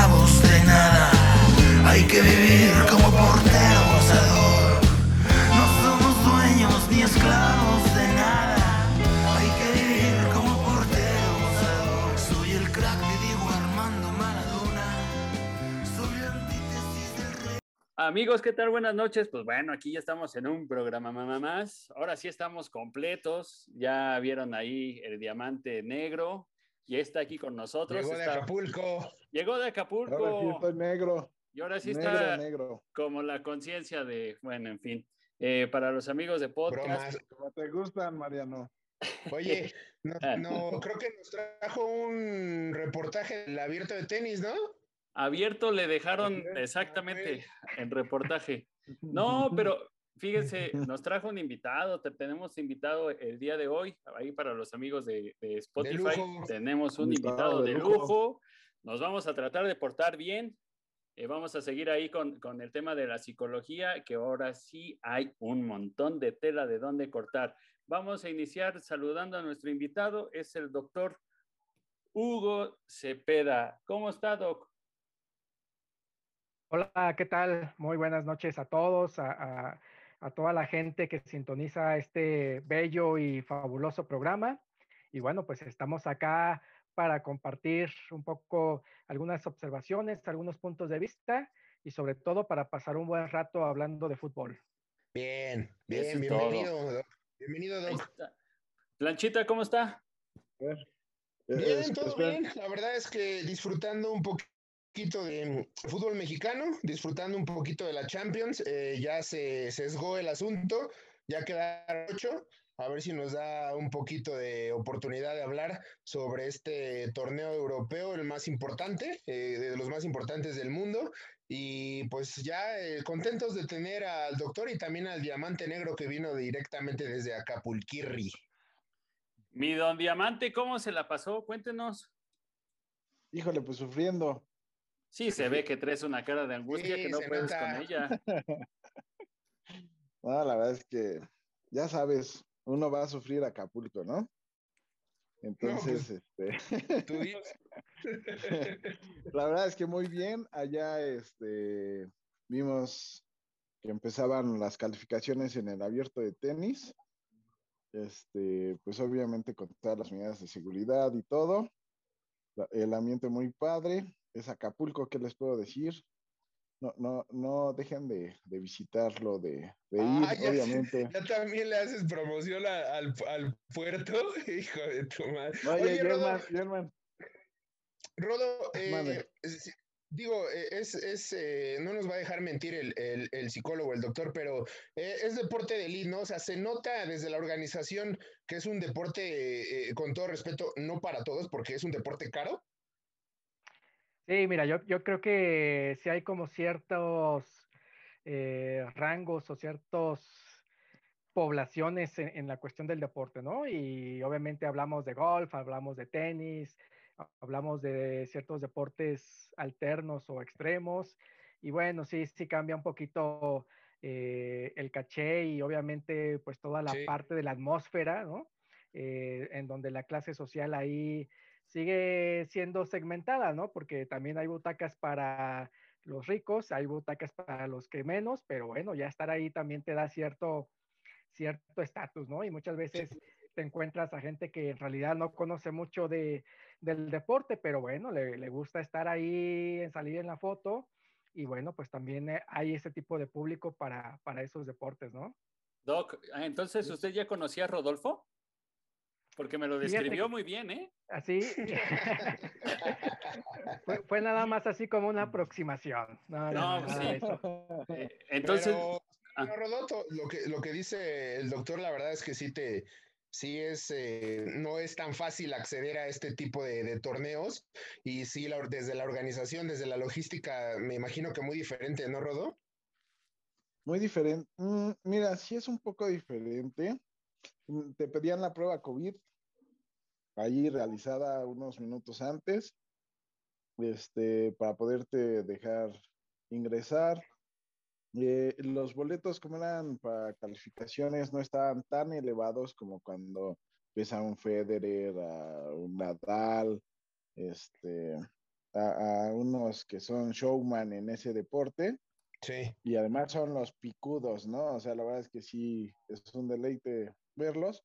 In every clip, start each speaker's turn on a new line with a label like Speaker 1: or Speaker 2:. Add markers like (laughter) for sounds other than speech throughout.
Speaker 1: esclavos de nada. Hay que vivir como portero gozador. No somos dueños ni esclavos de nada. Hay que vivir como portero gozador. Soy el crack de Diego Armando Maradona. Soy la antítesis del rey.
Speaker 2: Amigos, ¿qué tal? Buenas noches. Pues bueno, aquí ya estamos en un programa mamá más. Ahora sí estamos completos. Ya vieron ahí el diamante negro. Y está aquí con nosotros.
Speaker 3: Llegó de
Speaker 2: Está-
Speaker 3: Acapulco.
Speaker 2: Llegó de Acapulco.
Speaker 4: Ahora sí estoy negro.
Speaker 2: Y ahora sí
Speaker 4: negro,
Speaker 2: está
Speaker 4: negro.
Speaker 2: como la conciencia de, bueno, en fin. Eh, para los amigos de podcast,
Speaker 3: Bromas.
Speaker 4: Como te gustan, Mariano.
Speaker 3: Oye, (laughs) no,
Speaker 2: Ah.
Speaker 3: no, creo que nos trajo un reportaje del abierto de tenis, ¿no?
Speaker 2: abierto le dejaron exactamente en reportaje. (laughs) No, pero fíjense, nos trajo un invitado, te tenemos invitado el día de hoy, ahí para los amigos de, de Spotify,
Speaker 3: lujo.
Speaker 2: tenemos un
Speaker 4: Invitado
Speaker 2: invitado
Speaker 4: de
Speaker 2: de
Speaker 4: lujo.
Speaker 2: lujo, nos vamos a tratar de portar bien, eh, vamos a seguir ahí con, con el tema de la psicología, que ahora sí hay un montón de tela de dónde cortar. Vamos a iniciar saludando a nuestro invitado, es el doctor Hugo Cepeda. ¿Cómo está, Doc?
Speaker 5: Hola, ¿qué tal? Muy buenas noches a todos, a, a- a toda la gente que sintoniza este bello y fabuloso programa. Y bueno, pues estamos acá para compartir un poco algunas observaciones, algunos puntos de vista y sobre todo para pasar un buen rato hablando de fútbol.
Speaker 3: Bien, bien, bienvenido, Doc. Bienvenido, Doc.
Speaker 2: está. Planchita, ¿cómo está?
Speaker 4: Eh,
Speaker 3: Bien,
Speaker 4: es-
Speaker 3: todo bien. La verdad es que disfrutando un poquito de fútbol mexicano, disfrutando un poquito de la Champions. eh, ya se sesgó el asunto, ya quedaron ocho. A ver si nos da un poquito de oportunidad de hablar sobre este torneo europeo, el más importante, eh, de los más importantes del mundo. Y pues ya eh, contentos de tener al doctor y también al diamante negro que vino directamente desde Acapulquirri.
Speaker 2: Mi don Diamante, ¿cómo se la pasó? Cuéntenos.
Speaker 4: Híjole, pues sufriendo.
Speaker 2: Sí, se ve que traes una cara de angustia
Speaker 3: Sí,
Speaker 2: que no puedes
Speaker 3: nota.
Speaker 2: con ella. (laughs)
Speaker 4: No, la verdad es que, ya sabes, uno va a sufrir Acapulco, ¿no? Entonces, este,
Speaker 3: Tú (laughs)
Speaker 4: la verdad es que muy bien. Allá, este, vimos que empezaban las calificaciones en el abierto de tenis. Este, pues obviamente con todas las medidas de seguridad y todo. El ambiente muy padre. Es Acapulco, ¿qué les puedo decir? No, no, no dejen de, de visitarlo, de, de ir,
Speaker 3: Ah, ya,
Speaker 4: obviamente.
Speaker 3: ya también le haces promoción a- al, al puerto, (laughs) hijo de tu madre.
Speaker 4: Oye,
Speaker 3: Oye, Rodo,
Speaker 4: Germán, Germán,
Speaker 3: Rodo, eh, es- digo, eh, es, es, eh, no nos va a dejar mentir el, el- el psicólogo, el doctor, pero eh, es deporte de elite, ¿no? O sea, se nota desde la organización que es un deporte, con todo respeto, no para todos, porque es un deporte caro.
Speaker 5: Sí, mira, yo, yo creo que sí hay como ciertos eh, rangos o ciertos poblaciones en, en la cuestión del deporte, ¿no? Y obviamente hablamos de golf, hablamos de tenis, hablamos de ciertos deportes alternos o extremos. Y bueno, sí, sí cambia un poquito eh, el caché y obviamente pues toda la
Speaker 3: Sí.
Speaker 5: parte de la atmósfera, ¿no? Eh, en donde la clase social ahí sigue siendo segmentada, ¿no? Porque también hay butacas para los ricos, hay butacas para los que menos, pero bueno, ya estar ahí también te da cierto cierto estatus, ¿no? Y muchas veces te encuentras a gente que en realidad no conoce mucho de, del deporte, pero bueno, le, le gusta estar ahí, salir en la foto, y bueno, pues también eh, hay ese tipo de público para, para esos deportes, ¿no?
Speaker 2: Doc, ah, entonces usted ya conocía a Rodolfo? Porque me lo describió muy bien, ¿eh?
Speaker 5: Así. (laughs) fue, fue nada más así como una aproximación. No, no,
Speaker 2: No,
Speaker 5: no,
Speaker 2: pues sí. (laughs) Eh, entonces,
Speaker 3: Pero,
Speaker 2: ah.
Speaker 3: pero, Rodoto, lo que, lo que dice el doctor, la verdad es que sí te, sí es, eh, no es tan fácil acceder a este tipo de, de torneos y sí, la- desde la organización, desde la logística, me imagino que muy diferente, ¿no, Rodo?
Speaker 4: Muy diferente. Mm, mira, sí es un poco diferente. Mm, Te pedían la prueba COVID ahí realizada unos minutos antes, este, para poderte dejar ingresar. Eh, los boletos, como eran para calificaciones, no estaban tan elevados como cuando ves a un Federer, a un Nadal, este, a, unos que son showman en ese deporte.
Speaker 3: Sí.
Speaker 4: Y además son los picudos, ¿no? O sea, la verdad es que sí, es un deleite verlos.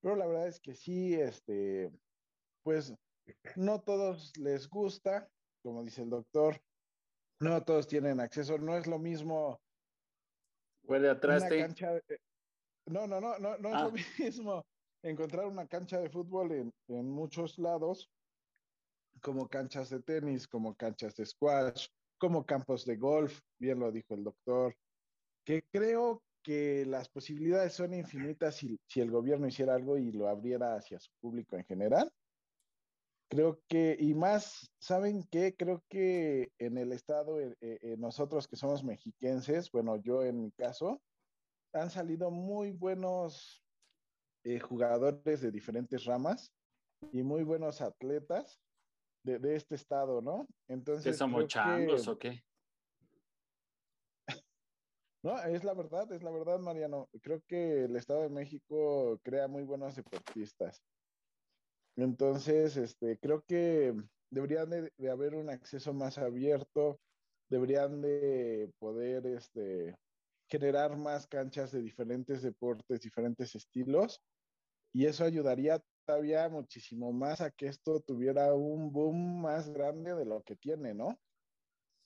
Speaker 4: Pero la verdad es que sí, este, pues no todos les gusta, como dice el doctor, no todos tienen acceso, no es lo mismo.
Speaker 2: Huele atrás.
Speaker 4: no, no, no, no, no es lo ah. mismo (laughs) encontrar una cancha de fútbol en, en muchos lados, como canchas de tenis, como canchas de squash, como campos de golf, bien lo dijo el doctor, que creo que las posibilidades son infinitas si, si, el gobierno hiciera algo y lo abriera hacia su público en general. Creo que, y más, ¿saben qué? Creo que en el estado, eh, eh, nosotros que somos mexiquenses, bueno, yo en mi caso, han salido muy buenos eh, jugadores de diferentes ramas y muy buenos atletas de, de este estado, ¿no?
Speaker 2: Entonces. ¿Que somos changos o qué?
Speaker 4: No, es la verdad, es la verdad, Mariano. Creo que el Estado de México crea muy buenos deportistas. Entonces, este, creo que deberían de, haber un acceso más abierto, deberían de poder este, generar más canchas de diferentes deportes, diferentes estilos, y eso ayudaría todavía muchísimo más a que esto tuviera un boom más grande de lo que tiene, ¿no?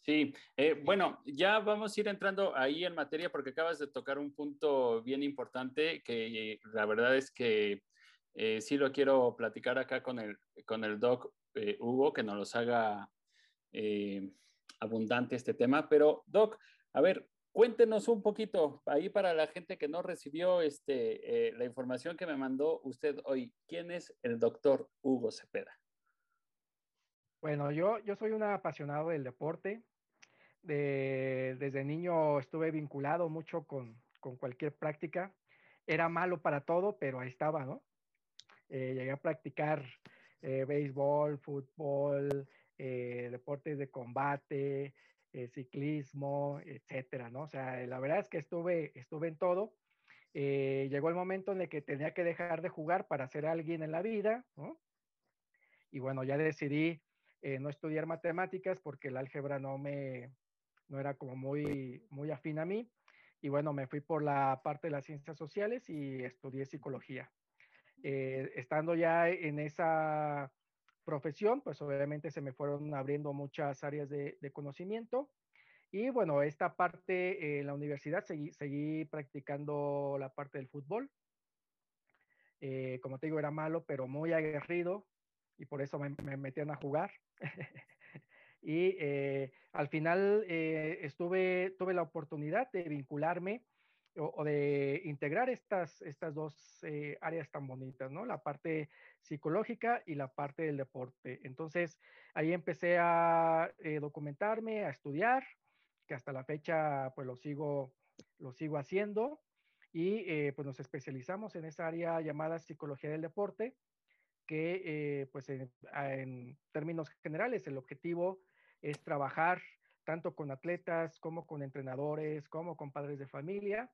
Speaker 2: Sí, eh, bueno, ya vamos a ir entrando ahí en materia porque acabas de tocar un punto bien importante que eh, la verdad es que eh, sí lo quiero platicar acá con el, con el doc Hugo, que nos los haga abundante este tema. Pero, doc, a ver, cuéntenos un poquito ahí para la gente que no recibió este, la información que me mandó usted hoy. ¿Quién es el doctor Hugo Cepeda?
Speaker 5: Bueno, yo, yo soy un apasionado del deporte desde niño estuve vinculado mucho con, cualquier práctica. Era malo para todo, pero ahí estaba, ¿no? Eh, llegué a practicar eh, béisbol, fútbol, eh, deportes de combate, ciclismo, etcétera, ¿no? O sea, la verdad es que estuve, estuve en todo. llegó el momento en el que tenía que dejar de jugar para ser alguien en la vida, ¿no? Y bueno, ya decidí no estudiar matemáticas porque el álgebra no me, no era como muy, muy afín a mí. Y bueno, me fui por la parte de las ciencias sociales y estudié psicología. Eh, estando ya en esa profesión, pues obviamente se me fueron abriendo muchas áreas de, conocimiento. Y bueno, esta parte en la universidad seguí, seguí practicando la parte del fútbol. Eh, como te digo, era malo, pero muy aguerrido y por eso me, me metían a jugar. (laughs) y eh, al final eh, estuve, tuve la oportunidad de vincularme o, de integrar estas, estas dos eh, áreas tan bonitas, ¿no? La parte psicológica y la parte del deporte. Entonces, ahí empecé a documentarme, a estudiar, que hasta la fecha pues lo sigo, lo sigo haciendo y pues nos especializamos en esa área llamada psicología del deporte, que pues en, en, términos generales el objetivo es trabajar tanto con atletas como con entrenadores, como con padres de familia,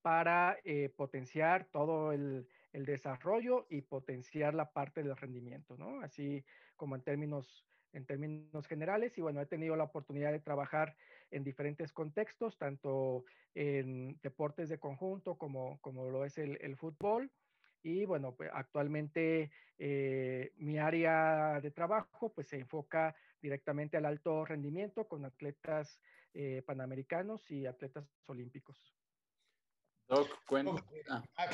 Speaker 5: para eh, potenciar todo el, desarrollo y potenciar la parte del rendimiento, ¿no? Así como en términos, en términos generales. Y bueno, he tenido la oportunidad de trabajar en diferentes contextos, tanto en deportes de conjunto como, como lo es el, fútbol. Y bueno, pues actualmente eh, mi área de trabajo pues se enfoca directamente al alto rendimiento con atletas eh, panamericanos y atletas olímpicos.
Speaker 2: Doc, cuéntame.
Speaker 3: Ah. Ah,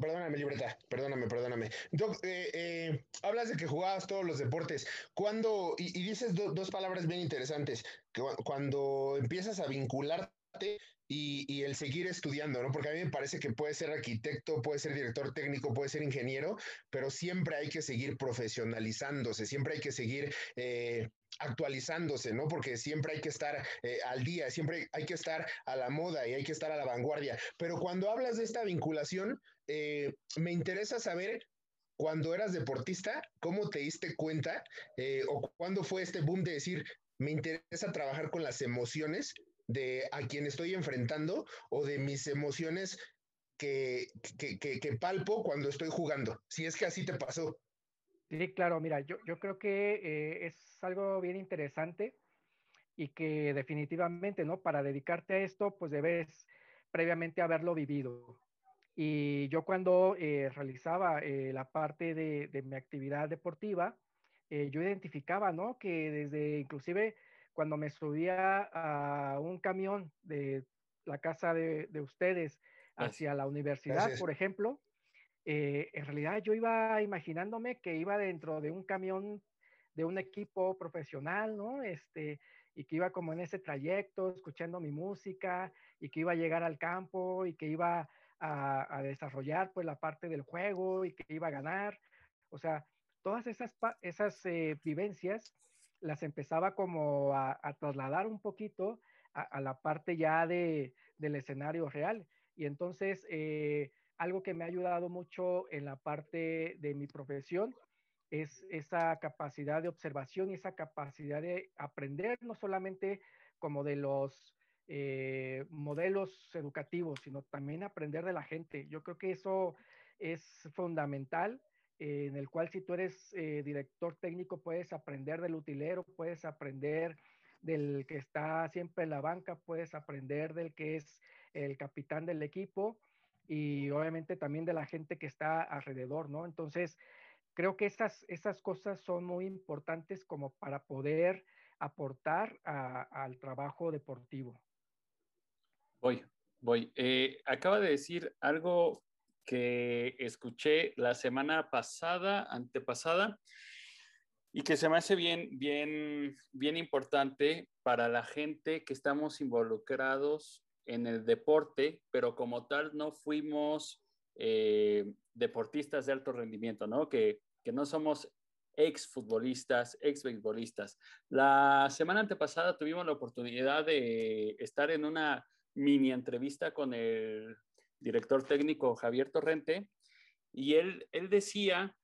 Speaker 3: perdóname, libreta, perdóname, perdóname. Doc, eh, eh, hablas de que jugabas todos los deportes. ¿Cuándo, y, dices dos palabras bien interesantes, que cuando empiezas a vincularte y, el seguir estudiando, ¿no? Porque a mí me parece que puede ser arquitecto, puede ser director técnico, puede ser ingeniero, pero siempre hay que seguir profesionalizándose, siempre hay que seguir eh, actualizándose, ¿no? Porque siempre hay que estar eh, al día, siempre hay que estar a la moda y hay que estar a la vanguardia. Pero cuando hablas de esta vinculación, eh, me interesa saber cuando eras deportista, ¿cómo te diste cuenta o cuándo fue este boom de decir, me interesa trabajar con las emociones de a quien estoy enfrentando o de mis emociones que, que, palpo cuando estoy jugando, si es que así te pasó.
Speaker 5: Sí, claro, mira, yo, yo creo que eh, es algo bien interesante y que definitivamente, ¿no? Para dedicarte a esto, pues debes previamente haberlo vivido. Y yo cuando eh, realizaba eh, la parte de, de, mi actividad deportiva, eh, yo identificaba, ¿no? Que desde inclusive cuando me subía a un camión de la casa de, de ustedes hacia la universidad, Gracias. por ejemplo, eh, en realidad yo iba imaginándome que iba dentro de un camión de un equipo profesional, ¿no? Este, y que iba como en ese trayecto, escuchando mi música, y que iba a llegar al campo, y que iba a, a desarrollar pues la parte del juego, y que iba a ganar. O sea, todas esas, esas eh, vivencias las empezaba como a, trasladar un poquito a, a, la parte ya de, del escenario real. Y entonces, eh, algo que me ha ayudado mucho en la parte de mi profesión es esa capacidad de observación y esa capacidad de aprender, no solamente como de los eh, modelos educativos, sino también aprender de la gente. Yo creo que eso es fundamental, eh, en el cual si tú eres eh, director técnico puedes aprender del utilero, puedes aprender del que está siempre en la banca, puedes aprender del que es el capitán del equipo y obviamente también de la gente que está alrededor, ¿no? Entonces, creo que esas, esas cosas son muy importantes como para poder aportar al trabajo deportivo.
Speaker 2: Voy, voy. Eh, acaba de decir algo que escuché la semana pasada, antepasada, y que se me hace bien, bien, bien importante para la gente que estamos involucrados en el deporte, pero como tal no fuimos eh, deportistas de alto rendimiento, ¿no? Que, que no somos ex futbolistas, ex beisbolistas. La semana antepasada tuvimos la oportunidad de estar en una mini entrevista con el director técnico Javier Torrente y él, él decía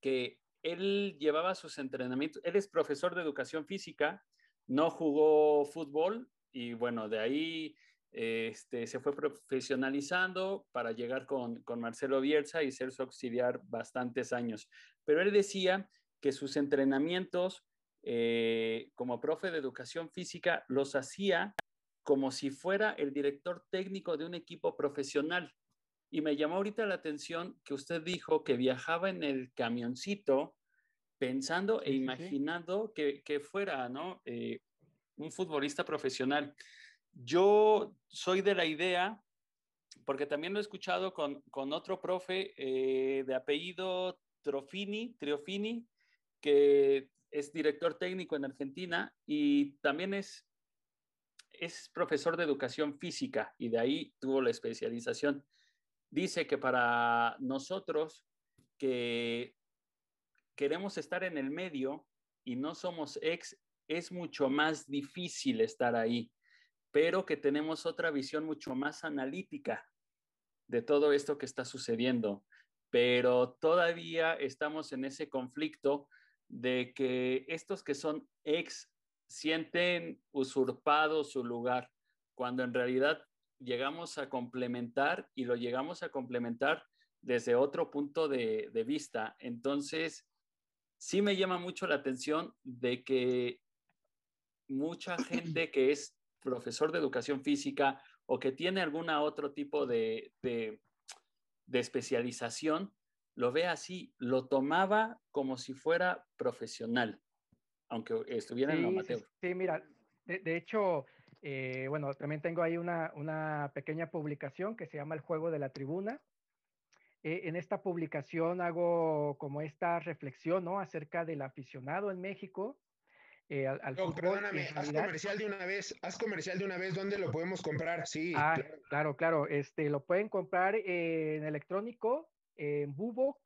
Speaker 2: que él llevaba sus entrenamientos, él es profesor de educación física, no jugó fútbol y bueno, de ahí este, se fue profesionalizando para llegar con, con, Marcelo Bielsa y ser su auxiliar bastantes años. Pero él decía que sus entrenamientos eh, como profe de educación física los hacía como si fuera el director técnico de un equipo profesional. Y me llamó ahorita la atención que usted dijo que viajaba en el camioncito pensando e imaginando que, que fuera ¿no? Eh, un futbolista profesional. Yo soy de la idea, porque también lo he escuchado con, con otro profe eh, de apellido Trofini, Triofini, que es director técnico en Argentina y también es, es profesor de educación física y de ahí tuvo la especialización. Dice que para nosotros que queremos estar en el medio y no somos ex, es mucho más difícil estar ahí pero que tenemos otra visión mucho más analítica de todo esto que está sucediendo. Pero todavía estamos en ese conflicto de que estos que son ex sienten usurpado su lugar, cuando en realidad llegamos a complementar y lo llegamos a complementar desde otro punto de, vista. Entonces, sí me llama mucho la atención de que mucha gente que es profesor de educación física o que tiene alguna otro tipo de, de especialización, lo ve así, lo tomaba como si fuera profesional, aunque estuviera
Speaker 5: sí,
Speaker 2: en lo amateur.
Speaker 5: Sí, sí mira, de, de hecho, eh, bueno, también tengo ahí una, una, pequeña publicación que se llama El Juego de la Tribuna. Eh, en esta publicación hago como esta reflexión, ¿no? Acerca del aficionado en México eh, al, al
Speaker 3: no,
Speaker 5: fútbol.
Speaker 3: Perdóname, haz comercial de una vez, haz comercial de una vez, ¿dónde lo podemos comprar? Sí.
Speaker 5: Ah, claro, claro, claro. Este, lo pueden comprar en electrónico, en Bubok,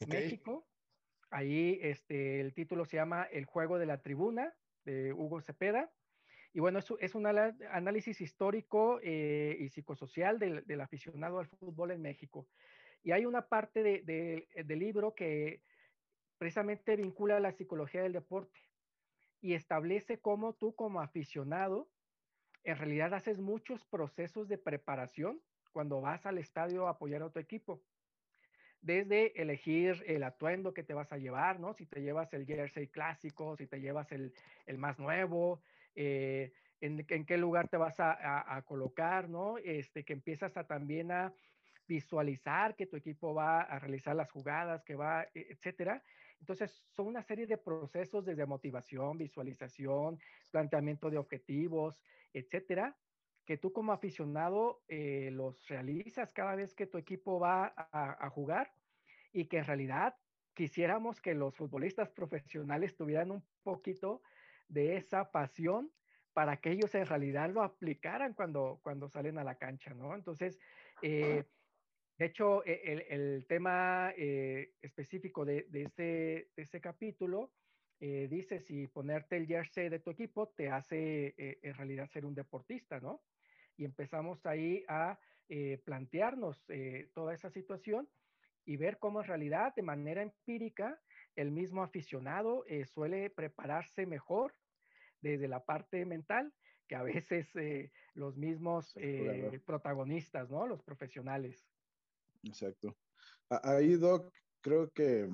Speaker 5: okay. México. Ahí este, el título se llama El juego de la tribuna, de Hugo Cepeda. Y bueno, es, es un análisis histórico eh, y psicosocial del, aficionado al fútbol en México. Y hay una parte del de, de libro que precisamente vincula la psicología del deporte y establece cómo tú como aficionado en realidad haces muchos procesos de preparación cuando vas al estadio a apoyar a tu equipo. Desde elegir el atuendo que te vas a llevar, ¿no? Si te llevas el jersey clásico, si te llevas el, el más nuevo, eh, en, en, qué lugar te vas a, a, colocar, ¿no? Este, que empiezas a también a visualizar que tu equipo va a realizar las jugadas, que va, e, etcétera. Entonces, son una serie de procesos desde motivación, visualización, planteamiento de objetivos, etcétera, que tú como aficionado eh, los realizas cada vez que tu equipo va a, a, jugar y que en realidad quisiéramos que los futbolistas profesionales tuvieran un poquito de esa pasión para que ellos en realidad lo aplicaran cuando, cuando salen a la cancha, ¿no? Entonces, eh, de hecho, e, el, el tema eh, específico de, de, ese, de, ese, capítulo eh, dice si ponerte el jersey de tu equipo te hace eh, en realidad ser un deportista, ¿no? Y empezamos ahí a eh, plantearnos eh, toda esa situación y ver cómo en realidad de manera empírica el mismo aficionado eh, suele prepararse mejor desde la parte mental que a veces los mismos protagonistas, ¿no? Los profesionales.
Speaker 4: Exacto. Ahí, Doc, creo que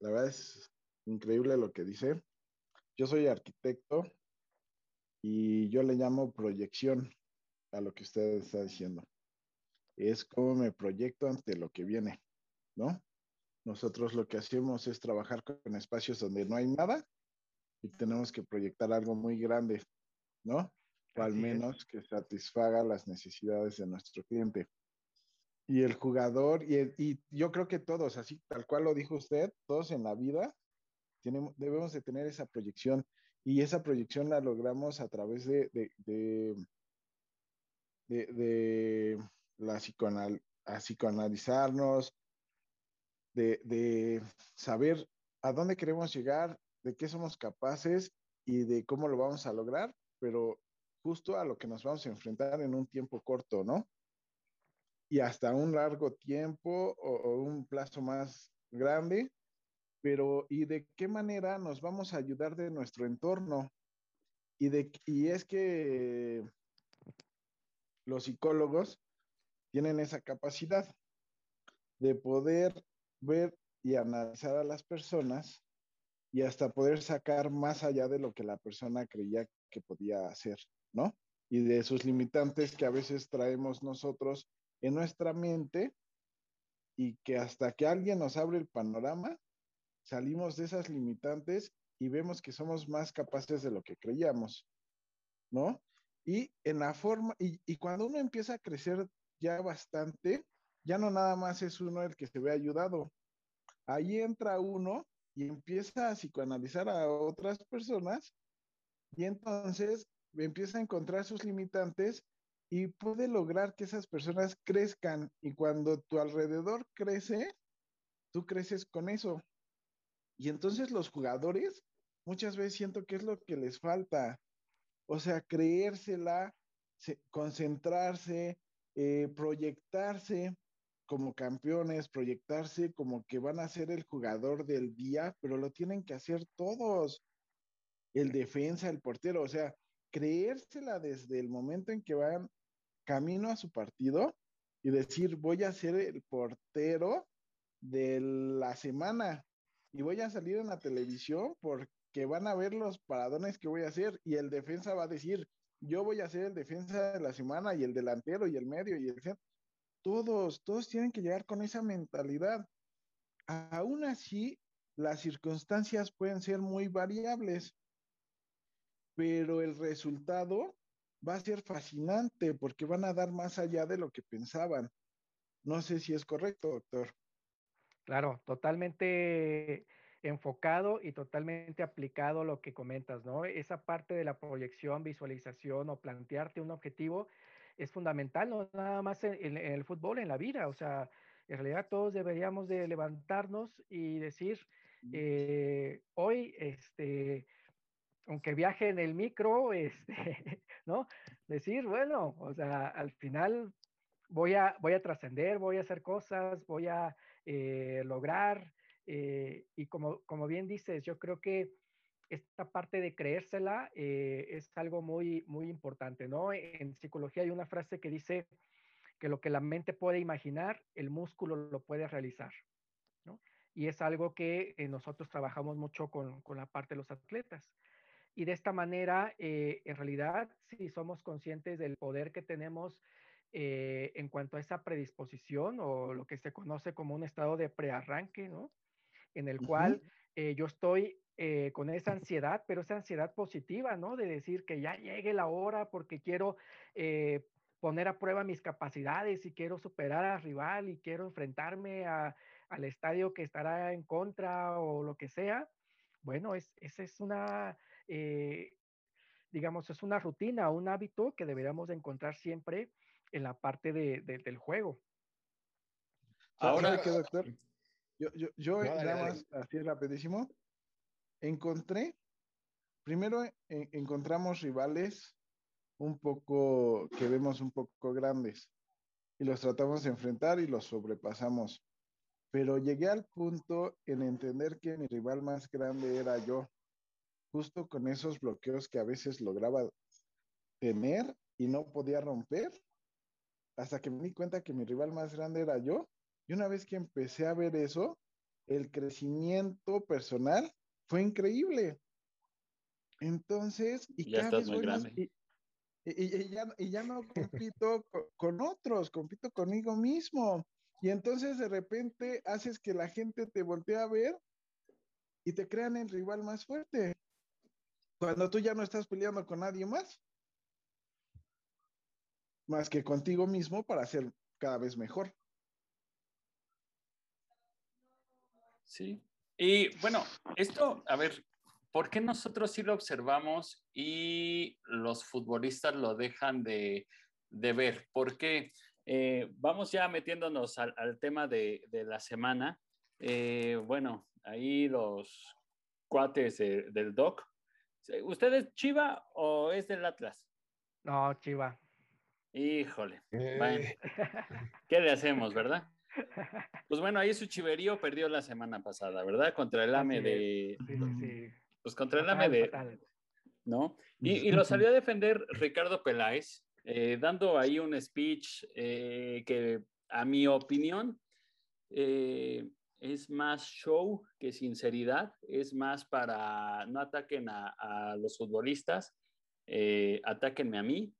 Speaker 4: la verdad es increíble lo que dice. Yo soy arquitecto y yo le llamo proyección a lo que usted está diciendo. Es cómo me proyecto ante lo que viene, ¿no? Nosotros lo que hacemos es trabajar con espacios donde no hay nada y tenemos que proyectar algo muy grande, ¿no? O al menos que satisfaga las necesidades de nuestro cliente. Y el jugador, y, el, y, yo creo que todos, así tal cual lo dijo usted, todos en la vida tenemos, debemos de tener esa proyección y esa proyección la logramos a través de, de, de de, de la psicoanal, a psicoanalizarnos, de, de, saber a dónde queremos llegar, de qué somos capaces y de cómo lo vamos a lograr, pero justo a lo que nos vamos a enfrentar en un tiempo corto, ¿no? Y hasta un largo tiempo o, o un plazo más grande, pero ¿y de qué manera nos vamos a ayudar de nuestro entorno? Y, de, y es que los psicólogos tienen esa capacidad de poder ver y analizar a las personas y hasta poder sacar más allá de lo que la persona creía que podía hacer, ¿no? Y de sus limitantes que a veces traemos nosotros en nuestra mente y que hasta que alguien nos abre el panorama, salimos de esas limitantes y vemos que somos más capaces de lo que creíamos, ¿no? Y en la forma, y, cuando uno empieza a crecer ya bastante, ya no nada más es uno el que se ve ayudado. Ahí entra uno y empieza a psicoanalizar a otras personas y entonces empieza a encontrar sus limitantes y puede lograr que esas personas crezcan. Y cuando tu alrededor crece, tú creces con eso. Y entonces los jugadores muchas veces siento que es lo que les falta o sea, creérsela, concentrarse, eh, proyectarse como campeones, proyectarse como que van a ser el jugador del día, pero lo tienen que hacer todos. El defensa, el portero, o sea, creérsela desde el momento en que van camino a su partido y decir, voy a ser el portero de la semana y voy a salir en la televisión por, que van a ver los paradones que voy a hacer y el defensa va a decir, yo voy a ser el defensa de la semana y el delantero y el medio y el todos, todos tienen que llegar con esa mentalidad. Aún así, las circunstancias pueden ser muy variables, pero el resultado va a ser fascinante porque van a dar más allá de lo que pensaban. No sé si es correcto, doctor.
Speaker 5: Claro, totalmente enfocado y totalmente aplicado lo que comentas, ¿no? Esa parte de la proyección, visualización o plantearte un objetivo es fundamental, no nada más en, en, en, el fútbol, en la vida, o sea, en realidad todos deberíamos de levantarnos y decir, eh, hoy, este, aunque viaje en el micro, este, (laughs) ¿no? Decir, bueno, o sea, al final voy a, voy a trascender, voy a hacer cosas, voy a eh, lograr, eh, y como, como bien dices, yo creo que esta parte de creérsela eh, es algo muy, muy importante, ¿no? En psicología hay una frase que dice que lo que la mente puede imaginar, el músculo lo puede realizar. ¿no? Y es algo que eh, nosotros trabajamos mucho con, con, la parte de los atletas. Y de esta manera, eh, en realidad, si somos conscientes del poder que tenemos eh, en cuanto a esa predisposición o lo que se conoce como un estado de prearranque, ¿no? En el cual eh, yo estoy eh, con esa ansiedad, pero esa ansiedad positiva, ¿no? De decir que ya llegue la hora porque quiero eh, poner a prueba mis capacidades y quiero superar al rival y quiero enfrentarme a, al estadio que estará en contra o lo que sea. Bueno, es, esa es una, digamos, es una rutina, un hábito que deberíamos de encontrar siempre en la parte de, de, del juego.
Speaker 4: Ahora, que doctor, yo, yo, yo no, nada más, así rapidísimo, encontré, primero en, encontramos rivales un poco, que vemos un poco grandes, y los tratamos de enfrentar y los sobrepasamos. Pero llegué al punto en entender que mi rival más grande era yo, justo con esos bloqueos que a veces lograba tener y no podía romper, hasta que me di cuenta que mi rival más grande era yo. Y una vez que empecé a ver eso, el crecimiento personal fue increíble. Entonces, y
Speaker 2: ya
Speaker 4: cada vez
Speaker 2: voy más,
Speaker 4: y, y, y, ya, y, ya, no compito con, con, otros, compito conmigo mismo. Y entonces de repente haces que la gente te voltee a ver y te crean el rival más fuerte. Cuando tú ya no estás peleando con nadie más, más que contigo mismo para ser cada vez mejor.
Speaker 2: Sí. Y bueno, esto, a ver, ¿por qué nosotros sí lo observamos y los futbolistas lo dejan de, de ver? Porque eh, vamos ya metiéndonos al, al tema de, de, la semana. Eh, bueno, ahí los cuates de, del DOC. ¿Usted es Chiva o es del Atlas?
Speaker 5: No, Chiva.
Speaker 2: Híjole. Eh. Bueno, ¿qué le hacemos, verdad? Pues bueno, ahí su chiverío perdió la semana pasada, ¿verdad? Contra el AME de.
Speaker 5: Sí, sí.
Speaker 2: Pues contra el AME de. ¿No? Y, y, lo (laughs) salió a defender Ricardo Peláez, eh, dando ahí un speech eh, que, a mi opinión, eh, es más show que sinceridad, es más para no ataquen a, a los futbolistas, atáquenme a mí,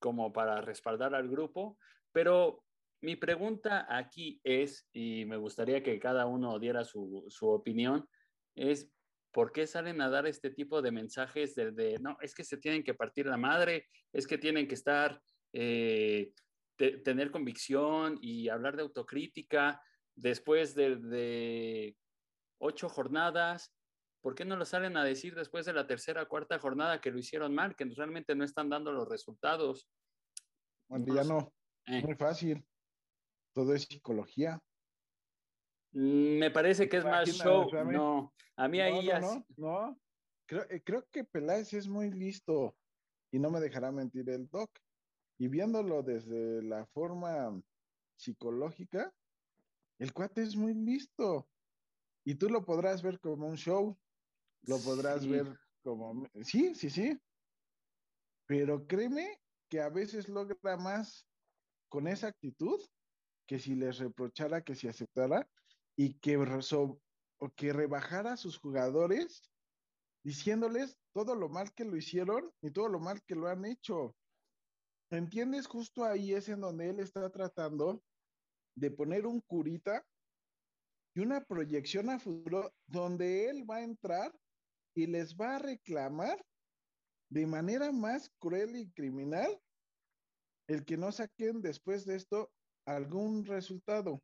Speaker 2: como para respaldar al grupo, pero mi pregunta aquí es, y me gustaría que cada uno diera su, su opinión, es ¿por qué salen a dar este tipo de mensajes de, de, no, es que se tienen que partir la madre, es que tienen que estar, eh, te, tener convicción y hablar de autocrítica después de, de, ocho jornadas? ¿Por qué no lo salen a decir después de la tercera o cuarta jornada que lo hicieron mal, que realmente no están dando los resultados?
Speaker 4: Bueno, ya no, eh. muy fácil todo es psicología.
Speaker 2: Mm, me parece que es más show. No, a mí ahí
Speaker 4: no, no, no, no. Creo, eh, creo, que Peláez es muy listo y no me dejará mentir el doc. Y viéndolo desde la forma psicológica, el cuate es muy listo. Y tú lo podrás ver como un show, lo podrás sí. ver como... Sí, sí, sí. Pero créeme que a veces logra más con esa actitud que si les reprochara, que si aceptara y que, o que rebajara a sus jugadores diciéndoles todo lo mal que lo hicieron y todo lo mal que lo han hecho. ¿Entiendes? Justo ahí es en donde él está tratando de poner un curita y una proyección a futuro donde él va a entrar y les va a reclamar de manera más cruel y criminal el que no saquen después de esto algún resultado.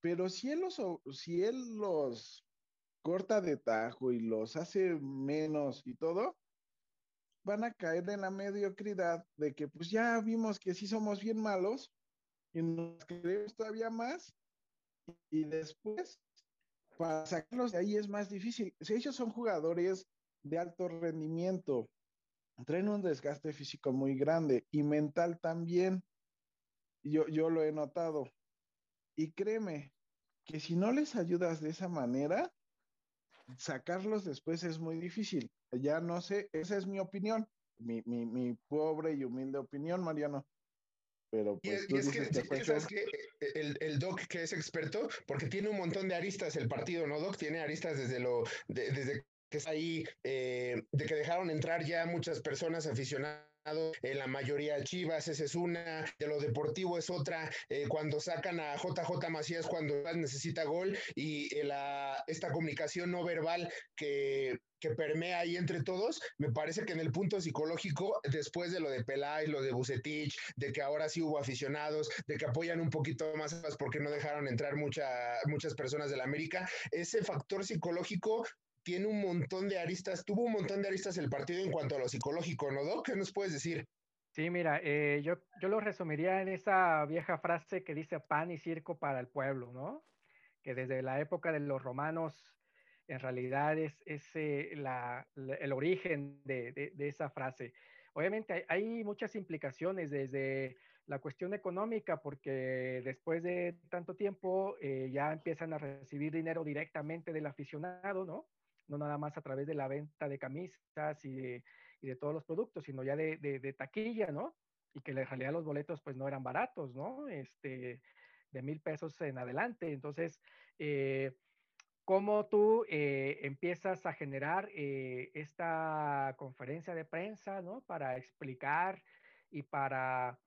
Speaker 4: Pero si él los, si él los corta de tajo y los hace menos y todo, van a caer en la mediocridad de que pues ya vimos que sí somos bien malos y nos creemos todavía más y después para sacarlos de ahí es más difícil. Si ellos son jugadores de alto rendimiento, traen un desgaste físico muy grande y mental también. Yo, yo lo he notado. Y créeme que si no les ayudas de esa manera, sacarlos después es muy difícil. Ya no sé, esa es mi opinión, mi, mi, mi pobre y humilde opinión, Mariano. Pero pues tú
Speaker 3: y es que. El, el Doc, que es experto, porque tiene un montón de aristas el partido, ¿no, Doc? Tiene aristas desde lo, de- desde que está ahí, eh, de que dejaron entrar ya muchas personas aficionadas. En la mayoría Chivas, esa es una, de lo deportivo es otra, eh, cuando sacan a JJ Macías cuando necesita gol y eh, la, esta comunicación no verbal que, que permea ahí entre todos, me parece que en el punto psicológico, después de lo de Peláez, lo de Bucetich, de que ahora sí hubo aficionados, de que apoyan un poquito más porque no dejaron entrar mucha, muchas personas de la América, ese factor psicológico tiene un montón de aristas, tuvo un montón de aristas el partido en cuanto a lo psicológico, ¿no, Doc? ¿Qué nos puedes decir?
Speaker 5: Sí, mira, eh, yo, yo lo resumiría en esa vieja frase que dice pan y circo para el pueblo, ¿no? Que desde la época de los romanos, en realidad es, es eh, la, el origen de, de- de esa frase. Obviamente hay, hay muchas implicaciones desde la cuestión económica, porque después de tanto tiempo eh, ya empiezan a recibir dinero directamente del aficionado, ¿no? No nada más a través de la venta de camisas y de, todos los productos, sino ya de, taquilla, ¿no? Y que en realidad los boletos pues no eran baratos, ¿no? Este, de mil pesos en adelante. Entonces, eh, ¿cómo tú eh, empiezas a generar eh, esta conferencia de prensa, ¿no? Para explicar y para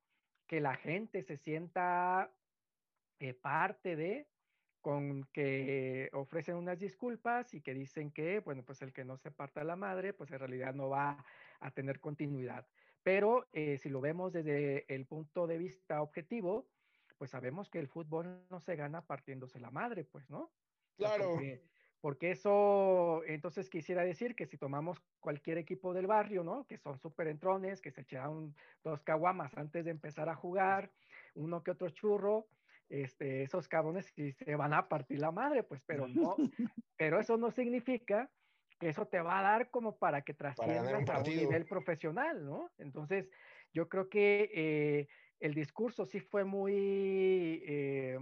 Speaker 5: que la gente se sienta parte de, con que ofrecen unas disculpas y que dicen que, bueno, pues el que no se parta la madre, pues en realidad no va a tener continuidad. Pero eh, si lo vemos desde el punto de vista objetivo, pues sabemos que el fútbol no se gana partiéndose la madre, pues, ¿no?
Speaker 3: Claro.
Speaker 5: porque, porque eso, entonces quisiera decir que si tomamos cualquier equipo del barrio, ¿no? Que son súper entrones, que se echaron dos caguamas antes de empezar a jugar, uno que otro churro, este, esos cabrones sí se van a partir la madre, pues, pero no, (laughs) pero eso no significa que eso te va a dar como para que
Speaker 3: un
Speaker 5: trasciendas a un nivel profesional, ¿no? Entonces, yo creo que eh, el discurso sí fue muy eh,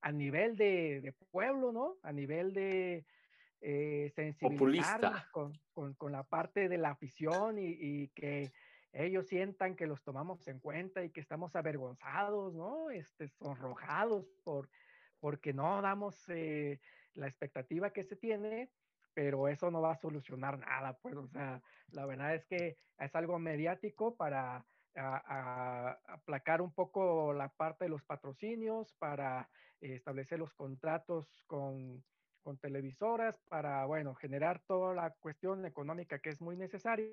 Speaker 5: a nivel de, de pueblo, ¿no? A nivel de eh, sensibilizarnos con, con, con la parte de la afición y, y que ellos sientan que los tomamos en cuenta y que estamos avergonzados, ¿no? Este, sonrojados por, porque no damos eh, la expectativa que se tiene, pero eso no va a solucionar nada, pues, o sea, la verdad es que es algo mediático para a- a- aplacar un poco la parte de los patrocinios, para eh, establecer los contratos con, con televisoras, para, bueno, generar toda la cuestión económica que es muy necesaria,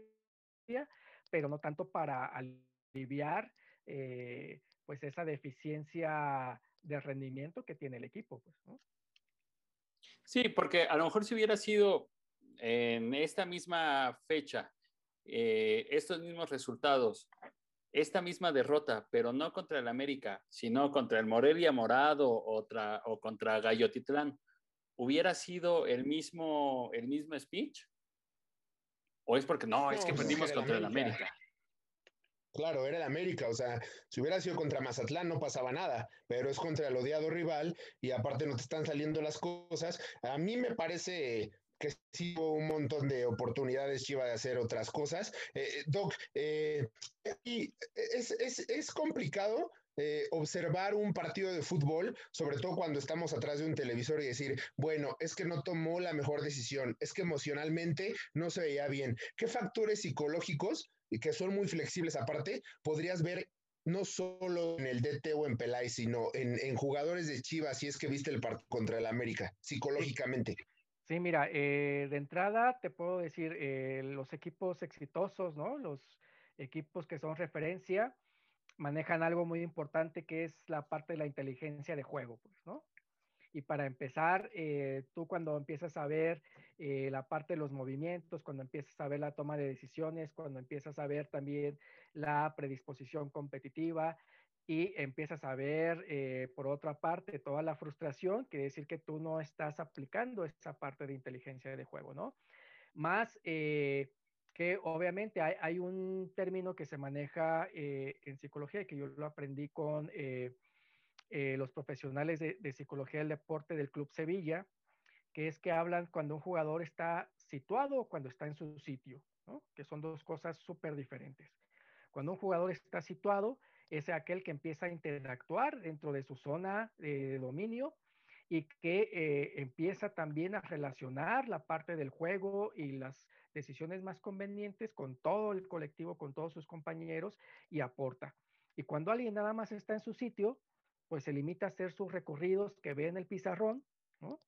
Speaker 5: pero no tanto para aliviar eh, pues esa deficiencia de rendimiento que tiene el equipo. Pues.
Speaker 2: Sí, porque a lo mejor si hubiera sido en esta misma fecha, eh, estos mismos resultados, esta misma derrota, pero no contra el América, sino contra el Morelia Morado otra, o contra Gallotitlán, ¿hubiera sido el mismo, el mismo speech? ¿O es porque no, es que perdimos contra el
Speaker 3: América.
Speaker 2: América?
Speaker 3: Claro, era el América, o sea, si hubiera sido contra Mazatlán no pasaba nada, pero es contra el odiado rival y aparte no te están saliendo las cosas. A mí me parece que sí hubo un montón de oportunidades Chiva de hacer otras cosas. Eh, Doc, eh, y es, es, es complicado eh, observar un partido de fútbol, sobre todo cuando estamos atrás de un televisor y decir, bueno, es que no tomó la mejor decisión, es que emocionalmente no se veía bien. ¿Qué factores psicológicos y que son muy flexibles aparte, podrías ver no solo en el DT o en Pelay, sino en, jugadores de Chivas, si es que viste el partido contra el América, psicológicamente.
Speaker 5: Sí, mira, eh, de entrada te puedo decir, eh, los equipos exitosos, ¿no? Los equipos que son referencia manejan algo muy importante que es la parte de la inteligencia de juego, pues, ¿no? Y para empezar, eh, tú cuando empiezas a ver eh, la parte de los movimientos, cuando empiezas a ver la toma de decisiones, cuando empiezas a ver también la predisposición competitiva y empiezas a ver, eh, por otra parte, toda la frustración, quiere decir que tú no estás aplicando esa parte de inteligencia de juego, ¿no? Más que obviamente hay, un término que se maneja eh, en psicología y que yo lo aprendí con eh, eh, los profesionales de, psicología del deporte del Club Sevilla, que es que hablan cuando un jugador está situado o cuando está en su sitio, que son dos cosas súper diferentes. Cuando un jugador está situado es aquel que empieza a interactuar dentro de su zona de dominio y que empieza también a relacionar la parte del juego y las decisiones más convenientes con todo el colectivo, con todos sus compañeros y aporta. Y cuando alguien nada más está en su sitio, pues se limita a hacer sus recorridos que ve en el pizarrón, ¿no?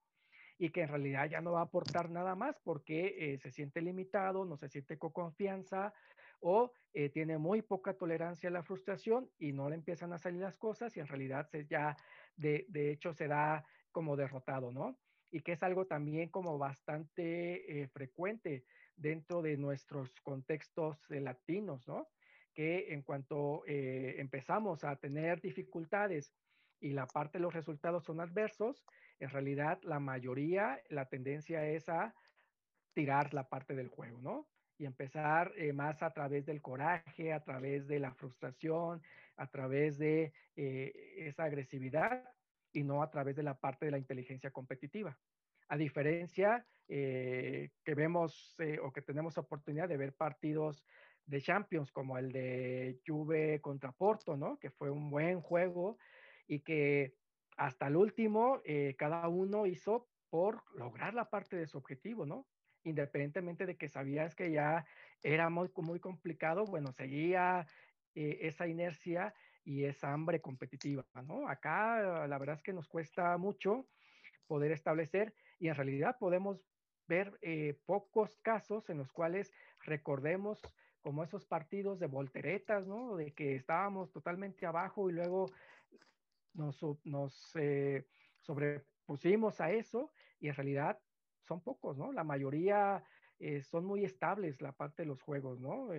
Speaker 5: Y que en realidad ya no va a aportar nada más porque eh, se siente limitado, no se siente con confianza o eh, tiene muy poca tolerancia a la frustración y no le empiezan a salir las cosas y en realidad se ya de, de hecho se da como derrotado, ¿no? Y que es algo también como bastante eh, frecuente dentro de nuestros contextos latinos, ¿no? Que en cuanto empezamos a tener dificultades y la parte de los resultados son adversos, en realidad la mayoría, la tendencia es a tirar la parte del juego, ¿no? Y empezar eh, más a través del coraje, a través de la frustración, a través de eh, esa agresividad y no a través de la parte de la inteligencia competitiva. A diferencia eh, que vemos o que tenemos oportunidad de ver partidos de Champions como el de Juve contra Porto, ¿no? Que fue un buen juego y que hasta el último eh, cada uno hizo por lograr la parte de su objetivo, ¿no? Independientemente de que sabías que ya era muy, muy complicado, bueno, seguía eh, esa inercia y esa hambre competitiva, ¿no? Acá la verdad es que nos cuesta mucho poder establecer y en realidad podemos ver eh, pocos casos en los cuales recordemos como esos partidos de volteretas, ¿no? De que estábamos totalmente abajo y luego nos, eh, sobrepusimos a eso y en realidad son pocos, ¿no? La mayoría eh, son muy estables la parte de los juegos, ¿no?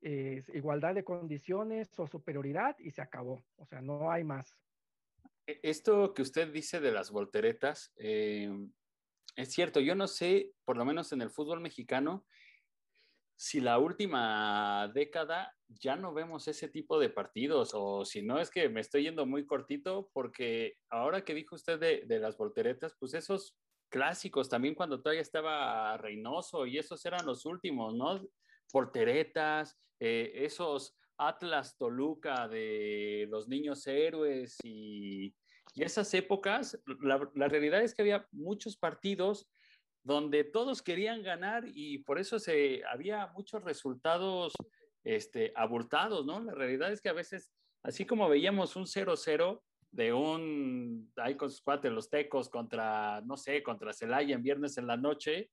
Speaker 5: Igualdad de condiciones o superioridad y se acabó, o sea, no hay más.
Speaker 2: E, esto que usted dice de las volteretas, es cierto, yo no sé, por lo menos en el fútbol mexicano, si la última década ya no vemos ese tipo de partidos o si no es que me estoy yendo muy cortito porque ahora que dijo usted de, las volteretas, pues esos clásicos también cuando todavía estaba Reynoso y esos eran los últimos, ¿no? Volteretas, eh, esos Atlas Toluca de los niños héroes y, esas épocas, la, realidad es que había muchos partidos donde todos querían ganar y por eso se, había muchos resultados este, abultados, ¿no? La realidad es que a veces, así como veíamos un 0-0 de un, ahí con sus cuates, los tecos contra, no sé, contra Celaya en viernes en la noche,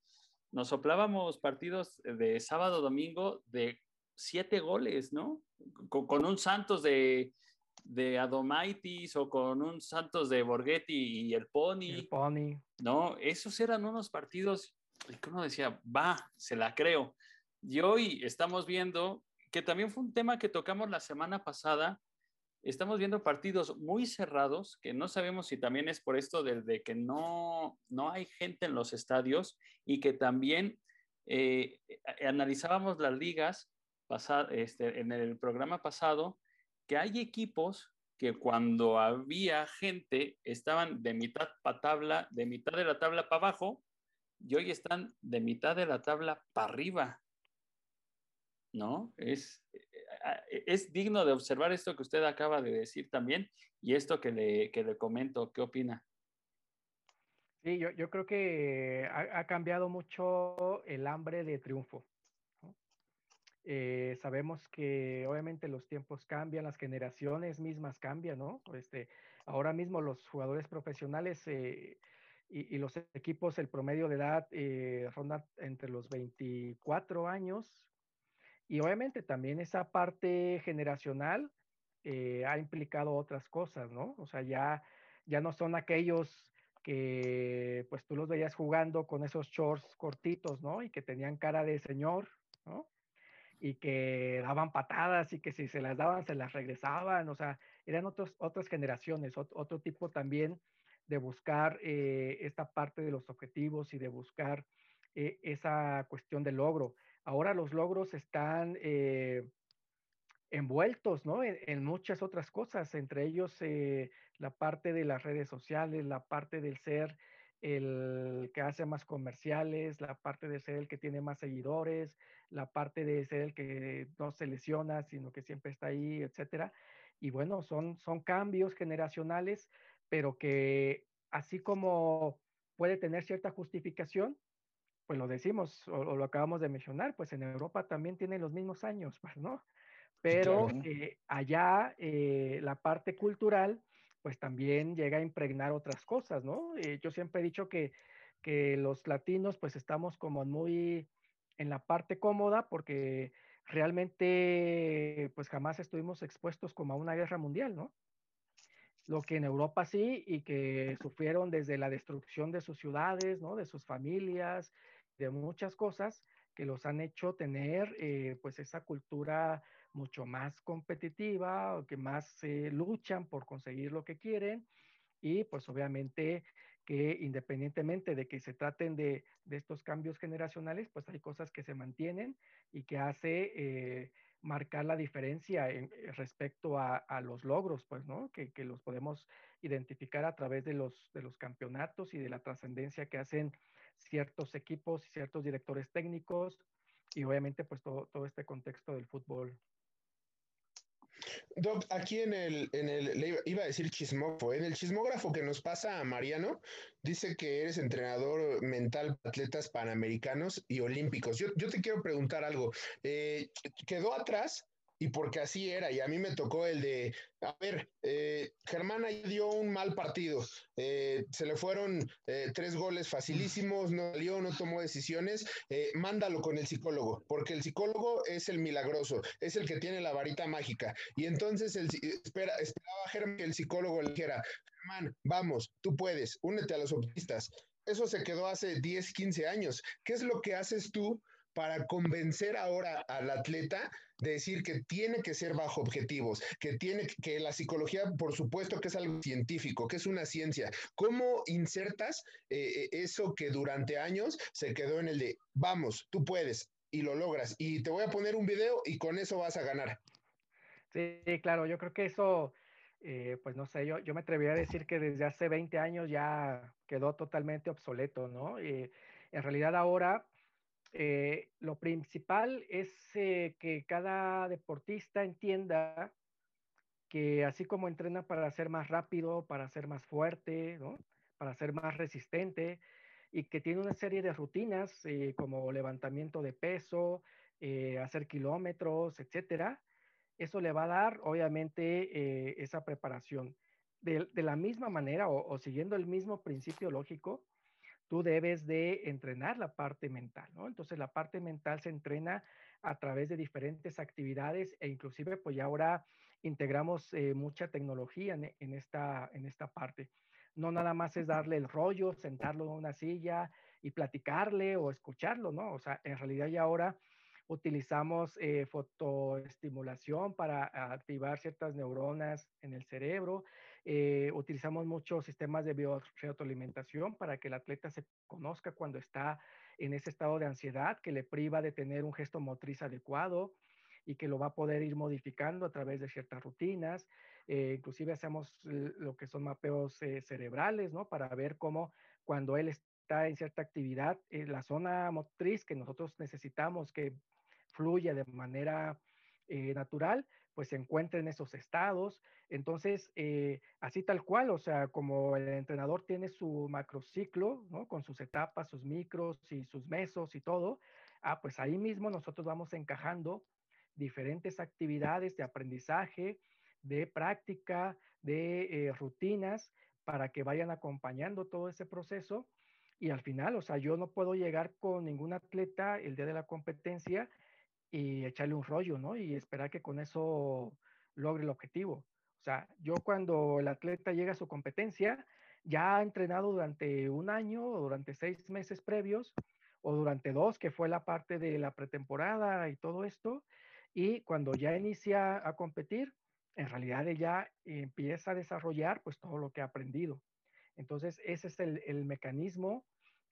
Speaker 2: nos soplábamos partidos de sábado, domingo de siete goles, ¿no? Con, un Santos de, de Adomaitis o con un Santos de Borghetti y el Pony.
Speaker 5: El Pony.
Speaker 2: No, esos eran unos partidos que uno decía, va, se la creo. Y hoy estamos viendo que también fue un tema que tocamos la semana pasada. Estamos viendo partidos muy cerrados, que no sabemos si también es por esto de, que no, no hay gente en los estadios y que también eh, analizábamos las ligas este, en el programa pasado, que hay equipos que cuando había gente estaban de mitad para tabla, de mitad de la tabla para abajo, y hoy están de mitad de la tabla para arriba. ¿no? Es, eh, es digno de observar esto que usted acaba de decir también y esto que le, que le comento. ¿Qué opina?
Speaker 5: Sí, yo, yo creo que ha, cambiado mucho el hambre de triunfo. Eh, sabemos que obviamente los tiempos cambian, las generaciones mismas cambian, ¿no? Este, ahora mismo los jugadores profesionales eh, y, los equipos, el promedio de edad ronda entre los 24 años y obviamente también esa parte generacional eh, ha implicado otras cosas, ¿no? O sea, ya, ya no son aquellos que pues tú los veías jugando con esos shorts cortitos, ¿no? Y que tenían cara de señor, ¿no? Y que daban patadas y que si se las daban se las regresaban, o sea, eran otros, otras generaciones, otro, tipo también de buscar eh, esta parte de los objetivos y de buscar eh, esa cuestión de logro ahora los logros están eh, envueltos ¿no? en, muchas otras cosas, entre ellos eh, la parte de las redes sociales, la parte del ser el que hace más comerciales, la parte de ser el que tiene más seguidores, la parte de ser el que no se lesiona, sino que siempre está ahí, etcétera. Y bueno, son, son cambios generacionales, pero que así como puede tener cierta justificación, pues lo decimos o, lo acabamos de mencionar, pues en Europa también tiene los mismos años, (laughs) ¿no? Pero eh, allá eh, la parte cultural, pues también llega a impregnar otras cosas, ¿no? Eh, yo siempre he dicho que, que los latinos pues estamos como muy en la parte cómoda porque realmente pues jamás estuvimos expuestos como a una guerra mundial, ¿no? Lo que en Europa sí y que sufrieron desde la destrucción de sus ciudades, ¿no? De sus familias, de muchas cosas que los han hecho tener eh, pues esa cultura mucho más competitiva, que más eh, luchan por conseguir lo que quieren y pues obviamente que independientemente de que se traten de, estos cambios generacionales, pues hay cosas que se mantienen y que hace eh, marcar la diferencia en, eh, respecto a, los logros, pues, ¿no? Que, los podemos identificar a través de los, campeonatos y de la trascendencia que hacen ciertos equipos y ciertos directores técnicos y obviamente pues todo este contexto del fútbol
Speaker 3: Doc, aquí en el, en el, iba a decir chismógrafo, en el chismógrafo que nos pasa a Mariano, dice que eres entrenador mental para atletas panamericanos y olímpicos. Yo, yo te quiero preguntar algo. Eh, ¿Quedó atrás y porque así era. Y a mí me tocó el de, a ver, eh, Germán dio un mal partido, eh, se le fueron eh, tres goles facilísimos, no salió, no tomó decisiones, eh, mándalo con el psicólogo, porque el psicólogo es el milagroso, es el que tiene la varita mágica. Y entonces espera, esperaba Germán que el psicólogo le dijera, Germán, vamos, tú puedes, únete a los optimistas. Eso se quedó hace 10, 15 años. ¿Qué es lo que haces tú para convencer ahora al atleta de decir que tiene que ser bajo objetivos, que tiene que la psicología, por supuesto, que es algo científico, que es una ciencia. ¿Cómo insertas eh, eh, eso que durante años se quedó en el de vamos, tú puedes y lo logras? Y te voy a poner un video y con eso vas a ganar.
Speaker 5: Sí, claro, yo creo que eso, eh, pues no sé, yo, yo me atrevería a decir que desde hace 20 años ya quedó totalmente obsoleto, ¿no? Y en realidad ahora eh, lo principal es eh, que cada deportista entienda que así como entrena para ser más rápido, para ser más fuerte, para ser más resistente, y que tiene una serie de rutinas eh, como levantamiento de peso, eh, hacer kilómetros, etcétera, eso le va a dar obviamente esa preparación. De, la misma manera o siguiendo el mismo principio lógico, tú debes de entrenar la parte mental, ¿no? Entonces la parte mental se entrena a través de diferentes actividades e inclusive pues ya ahora integramos eh, mucha tecnología en, en, esta, en esta parte. No nada más es darle el rollo, sentarlo en una silla y platicarle o escucharlo, ¿no? O sea, en realidad ya ahora utilizamos eh, fotoestimulación para activar ciertas neuronas en el cerebro eh, utilizamos muchos sistemas de bioretroalimentación para que el atleta se conozca cuando está en ese estado de ansiedad que le priva de tener un gesto motriz adecuado y que lo va a poder ir modificando a través de ciertas rutinas. Eh, inclusive hacemos lo que son mapeos eh, cerebrales, ¿no? Para ver cómo cuando él está en cierta actividad, eh, la zona motriz que nosotros necesitamos que fluya de manera eh, natural, pues se encuentra en esos estados. Entonces, eh, así tal cual, o sea, como el entrenador tiene su macrociclo, ¿no? Con sus etapas, sus micros y sus mesos y todo, ah, pues ahí mismo nosotros vamos encajando diferentes actividades de aprendizaje, de práctica, de eh, rutinas para que vayan acompañando todo ese proceso. Y al final, o sea, yo no puedo llegar con ningún atleta el día de la competencia y echarle un rollo, ¿no? Y esperar que con eso logre el objetivo. O sea, yo cuando el atleta llega a su competencia, ya ha entrenado durante un año o durante seis meses previos o durante dos, que fue la parte de la pretemporada y todo esto, y cuando ya inicia a competir, en realidad ella empieza a desarrollar pues todo lo que ha aprendido. Entonces, ese es el, el mecanismo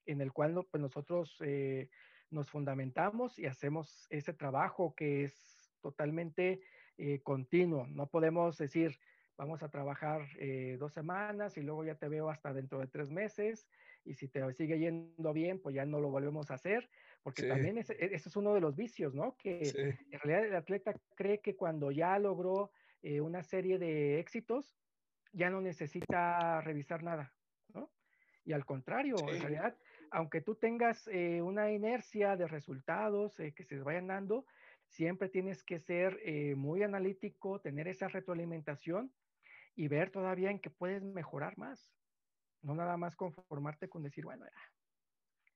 Speaker 5: en el cual pues, nosotros eh, nos fundamentamos y hacemos ese trabajo que es totalmente eh, continuo. No podemos decir, vamos a trabajar eh, dos semanas y luego ya te veo hasta dentro de tres meses y si te sigue yendo bien, pues ya no lo volvemos a hacer, porque
Speaker 3: Sí.
Speaker 5: también ese, e- ese es uno de los vicios, ¿no? Que
Speaker 3: Sí.
Speaker 5: en realidad el atleta cree que cuando ya logró eh, una serie de éxitos, ya no necesita revisar nada, ¿no? Y al contrario, en
Speaker 3: Sí.
Speaker 5: realidad, aunque tú tengas eh, una inercia de resultados eh, que se vayan dando, siempre tienes que ser eh, muy analítico, tener esa retroalimentación y ver todavía en qué puedes mejorar más. No nada más conformarte con decir, bueno, ya,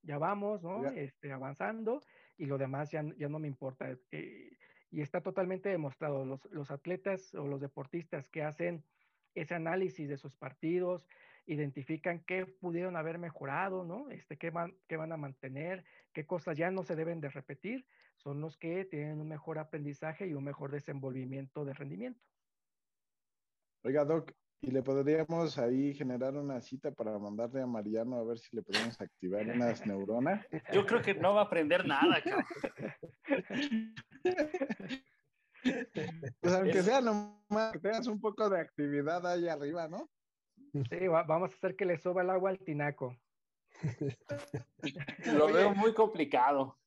Speaker 5: ya vamos, ¿no?
Speaker 4: Ya.
Speaker 5: Este, avanzando y lo demás ya, ya no me importa. Y está totalmente demostrado. Los, los atletas o los deportistas que hacen ese análisis de sus partidos, identifican qué pudieron haber mejorado, ¿no? Este, qué, van, qué van a mantener, qué cosas ya no se deben de repetir, son los que tienen un mejor aprendizaje y un mejor desenvolvimiento de rendimiento.
Speaker 4: Oiga, Doc, ¿y le podríamos ahí generar una cita para mandarle a Mariano a ver si le podemos activar unas neuronas?
Speaker 2: Yo creo que no va a aprender nada, (laughs) cabrón.
Speaker 4: Pues aunque sea nomás que tengas un poco de actividad ahí arriba, ¿no? (laughs)
Speaker 5: Sí, va- vamos a hacer que le suba el agua al tinaco. (laughs)
Speaker 2: Lo
Speaker 3: Oye.
Speaker 2: veo muy complicado.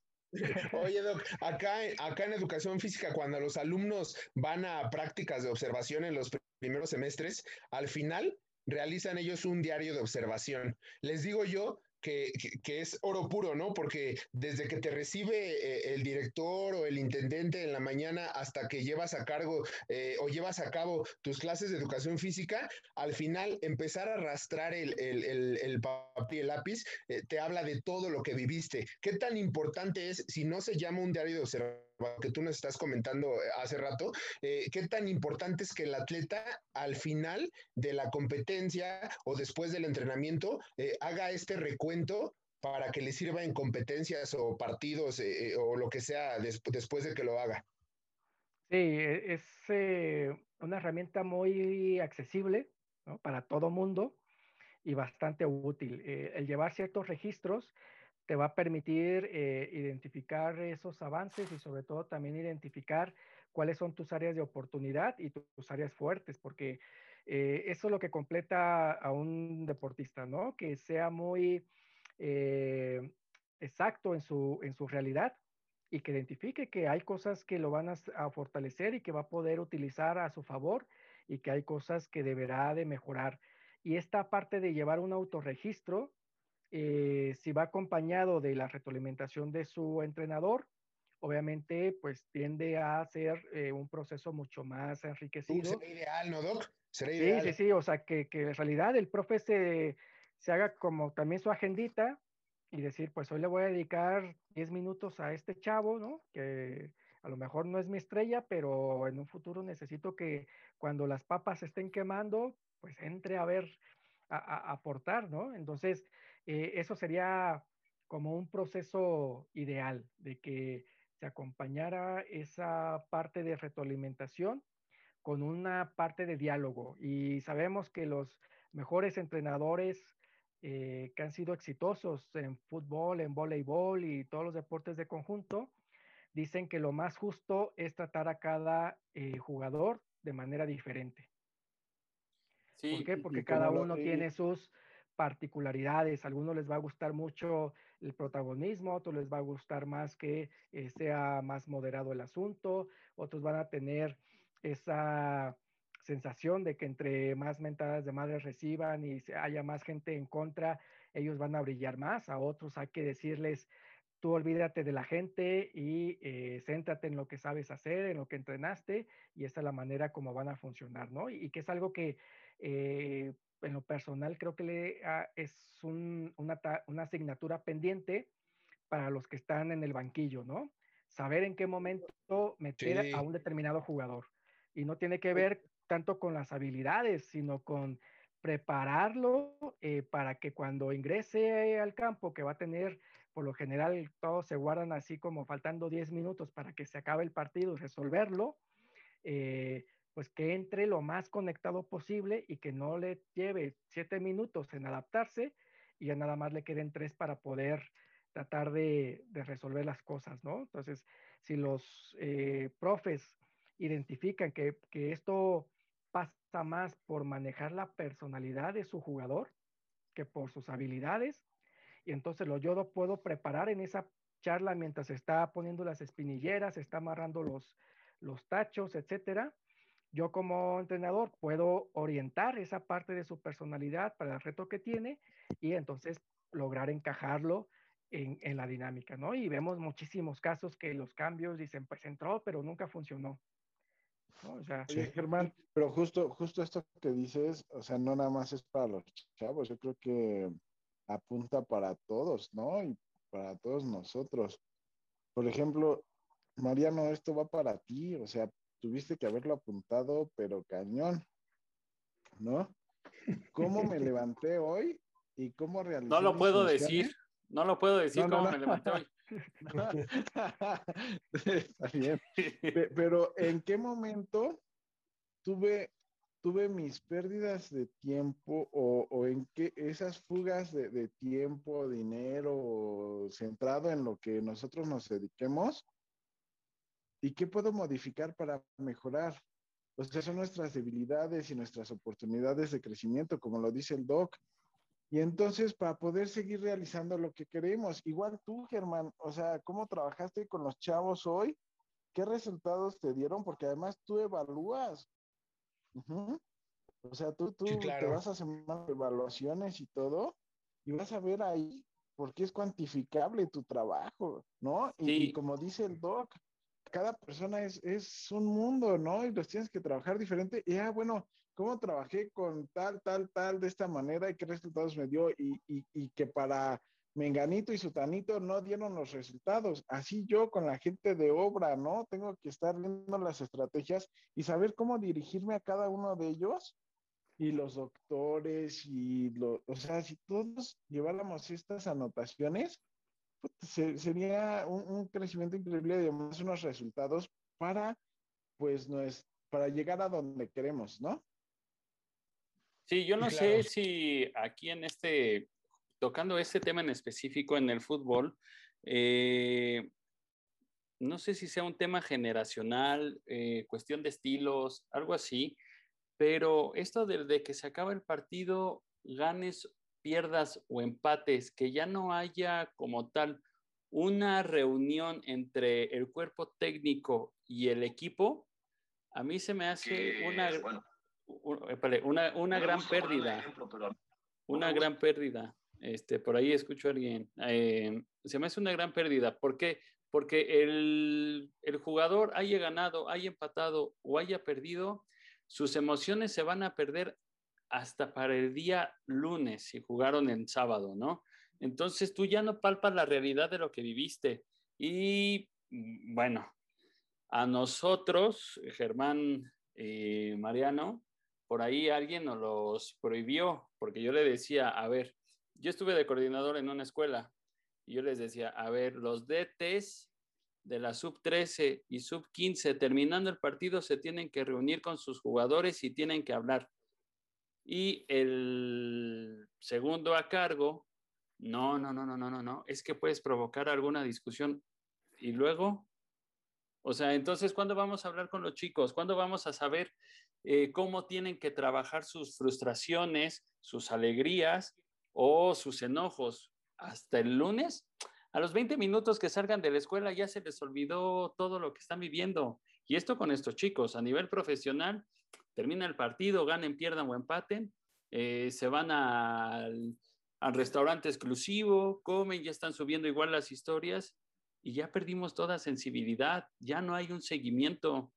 Speaker 3: Oye, Doc, acá, acá en educación física, cuando los alumnos van a prácticas de observación en los pr- primeros semestres, al final realizan ellos un diario de observación. Les digo yo que, es oro puro, ¿no? Porque desde que te recibe eh, el director o el intendente en la mañana hasta que llevas a cargo eh, o llevas a cabo tus clases de educación física, al final empezar a arrastrar el, el, el, el papel y el lápiz eh, te habla de todo lo que viviste. ¿Qué tan importante es, si no se llama un diario de observación, que tú nos estás comentando eh, hace rato, eh, qué tan importante es que el atleta al final de la competencia o después del entrenamiento eh, haga este recuento para que le sirva en competencias o partidos eh, eh, o lo que sea des- después de que lo haga?
Speaker 5: Sí, e- es eh, una herramienta muy accesible ¿no? para todo mundo y bastante útil. El llevar ciertos registros te va a permitir eh, identificar esos avances y sobre todo también identificar cuáles son tus áreas de oportunidad y tu- tus áreas fuertes, porque eh, eso es lo que completa a un deportista, ¿no? Que sea muy eh, exacto en su, en su realidad y que identifique que hay cosas que lo van a, a fortalecer y que va a poder utilizar a su favor y que hay cosas que deberá de mejorar. Y esta parte de llevar un autorregistro, eh, si va acompañado de la retroalimentación de su entrenador, obviamente pues tiende a ser eh, un proceso mucho más
Speaker 3: Uh,
Speaker 5: enriquecido.
Speaker 3: será ideal, ¿no, Doc? Será
Speaker 5: Sí,
Speaker 3: ideal.
Speaker 5: sí, sí, o sea, que, que en realidad el profe se, se haga como también su agendita y decir, pues hoy le voy a dedicar 10 minutos a este chavo, ¿no? Que a lo mejor no es mi estrella, pero en un futuro necesito que cuando las papas se estén quemando, pues entre a ver, a aportar, ¿no? Entonces, eh, eso sería como un proceso ideal de que se acompañara esa parte de retroalimentación con una parte de diálogo. Y sabemos que los mejores entrenadores eh, que han sido exitosos en fútbol, en voleibol y todos los deportes de conjunto, dicen que lo más justo es tratar a cada eh, jugador de manera diferente.
Speaker 2: Sí,
Speaker 5: ¿Por qué? Porque cada uno tiene sus particularidades. A algunos les va a gustar mucho el protagonismo, a otros les va a gustar más que eh, sea más moderado el asunto, otros van a tener esa sensación de que entre más mentadas de madre reciban y haya más gente en contra, ellos van a brillar más. A otros hay que decirles, tú olvídate de la gente y eh, céntrate en lo que sabes hacer, en lo que entrenaste, y esa es la manera como van a funcionar, ¿no? Y, y que es algo que eh, en lo personal creo que le, ah, es un- una, asignatura pendiente para los que están en el banquillo, ¿no? Saber en qué momento meter
Speaker 3: Sí.
Speaker 5: a un determinado jugador. Y no tiene que ver tanto con las habilidades, sino con prepararlo eh, para que cuando ingrese al campo, que va a tener, por lo general, todos se guardan así como faltando 10 minutos para que se acabe el partido y resolverlo, eh, pues que entre lo más conectado posible y que no le lleve 7 minutos en adaptarse y ya nada más le queden 3 para poder tratar de, resolver las cosas, ¿no? Entonces, si los eh, profes identifican que, que esto pasa más por manejar la personalidad de su jugador que por sus habilidades, y entonces lo yo lo puedo preparar en esa charla mientras está poniendo las espinilleras, está amarrando los, los tachos, etcétera. Yo como entrenador puedo orientar esa parte de su personalidad para el reto que tiene y entonces lograr encajarlo en, en, la dinámica, ¿no? Y vemos muchísimos casos que los cambios dicen, pues entró, pero nunca funcionó.
Speaker 4: ¿no? O sea, sí, Germán, pero justo, justo esto que dices, o sea, no nada más es para los chavos, yo creo que apunta para todos, ¿no? Y para todos nosotros. Por ejemplo, Mariano, esto va para ti, o sea, tuviste que haberlo apuntado, pero cañón, ¿no? ¿Cómo me levanté hoy y cómo realicé?
Speaker 2: No lo puedo decir, no lo puedo decir cómo me levanté hoy. (laughs)
Speaker 4: Está bien. Pero ¿en qué momento tuve, tuve mis pérdidas de tiempo o, o en qué esas fugas de, de, tiempo, dinero, centrado en lo que nosotros nos dediquemos? ¿Y qué puedo modificar para mejorar? O sea, son nuestras debilidades y nuestras oportunidades de crecimiento, como lo dice el doc. Y entonces, para poder seguir realizando lo que queremos, igual tú, Germán, o sea, ¿cómo trabajaste con los chavos hoy? ¿Qué resultados te dieron? Porque además tú evalúas. Uh -huh. O sea, tú, tú sí, claro. te vas a hacer evaluaciones y todo, y vas a ver ahí por qué es cuantificable tu trabajo, ¿no? Y como dice el doc, cada persona es, es un mundo, ¿no? Y los tienes que trabajar diferente. Y ah, bueno, ¿cómo trabajé con tal, tal, tal de esta manera y qué resultados me dio? Y, y, y, que para Menganito y Sutanito no dieron los resultados. Así yo con la gente de obra, ¿no? Tengo que estar viendo las estrategias y saber cómo dirigirme a cada uno de ellos. Y los doctores y los, o sea, si todos lleváramos estas anotaciones, sería un, un, crecimiento increíble y además unos resultados para, pues, no es, para llegar a donde queremos, ¿no?
Speaker 2: Sí, yo no claro. sé si aquí en este, tocando este tema en específico en el fútbol, eh, no sé si sea un tema generacional, eh, cuestión de estilos, algo así, pero esto de, de que se acaba el partido, ganes pierdas o empates, que ya no haya como tal una reunión entre el cuerpo técnico y el equipo, a mí se me hace una, bueno, una, una gran pérdida. Ejemplo, pero... Una gran pérdida. Este, por ahí escucho a alguien. Eh, se me hace una gran pérdida. ¿Por qué? Porque el, el jugador haya ganado, haya empatado o haya perdido, sus emociones se van a perder hasta para el día lunes, si jugaron en sábado, ¿no? Entonces tú ya no palpas la realidad de lo que viviste. Y mm, bueno, a nosotros, Germán y Mariano, por ahí alguien nos los prohibió, porque yo le decía, a ver, yo estuve de coordinador en una escuela y yo les decía, a ver, los DTs de la sub 13 y sub 15, terminando el partido, se tienen que reunir con sus jugadores y tienen que hablar. Y el segundo a cargo, no, no, no, no, no, no, no, es que puedes provocar alguna discusión y luego, o sea, entonces, ¿cuándo vamos a hablar con los chicos? ¿Cuándo vamos a saber eh, cómo tienen que trabajar sus frustraciones, sus alegrías o sus enojos? ¿Hasta el lunes? A los 20 minutos que salgan de la escuela ya se les olvidó todo lo que están viviendo. Y esto con estos chicos, a nivel profesional, termina el partido, ganen, pierdan o empaten, eh, se van al, al, restaurante exclusivo, comen, ya están subiendo igual las historias y ya perdimos toda sensibilidad, ya no hay un seguimiento.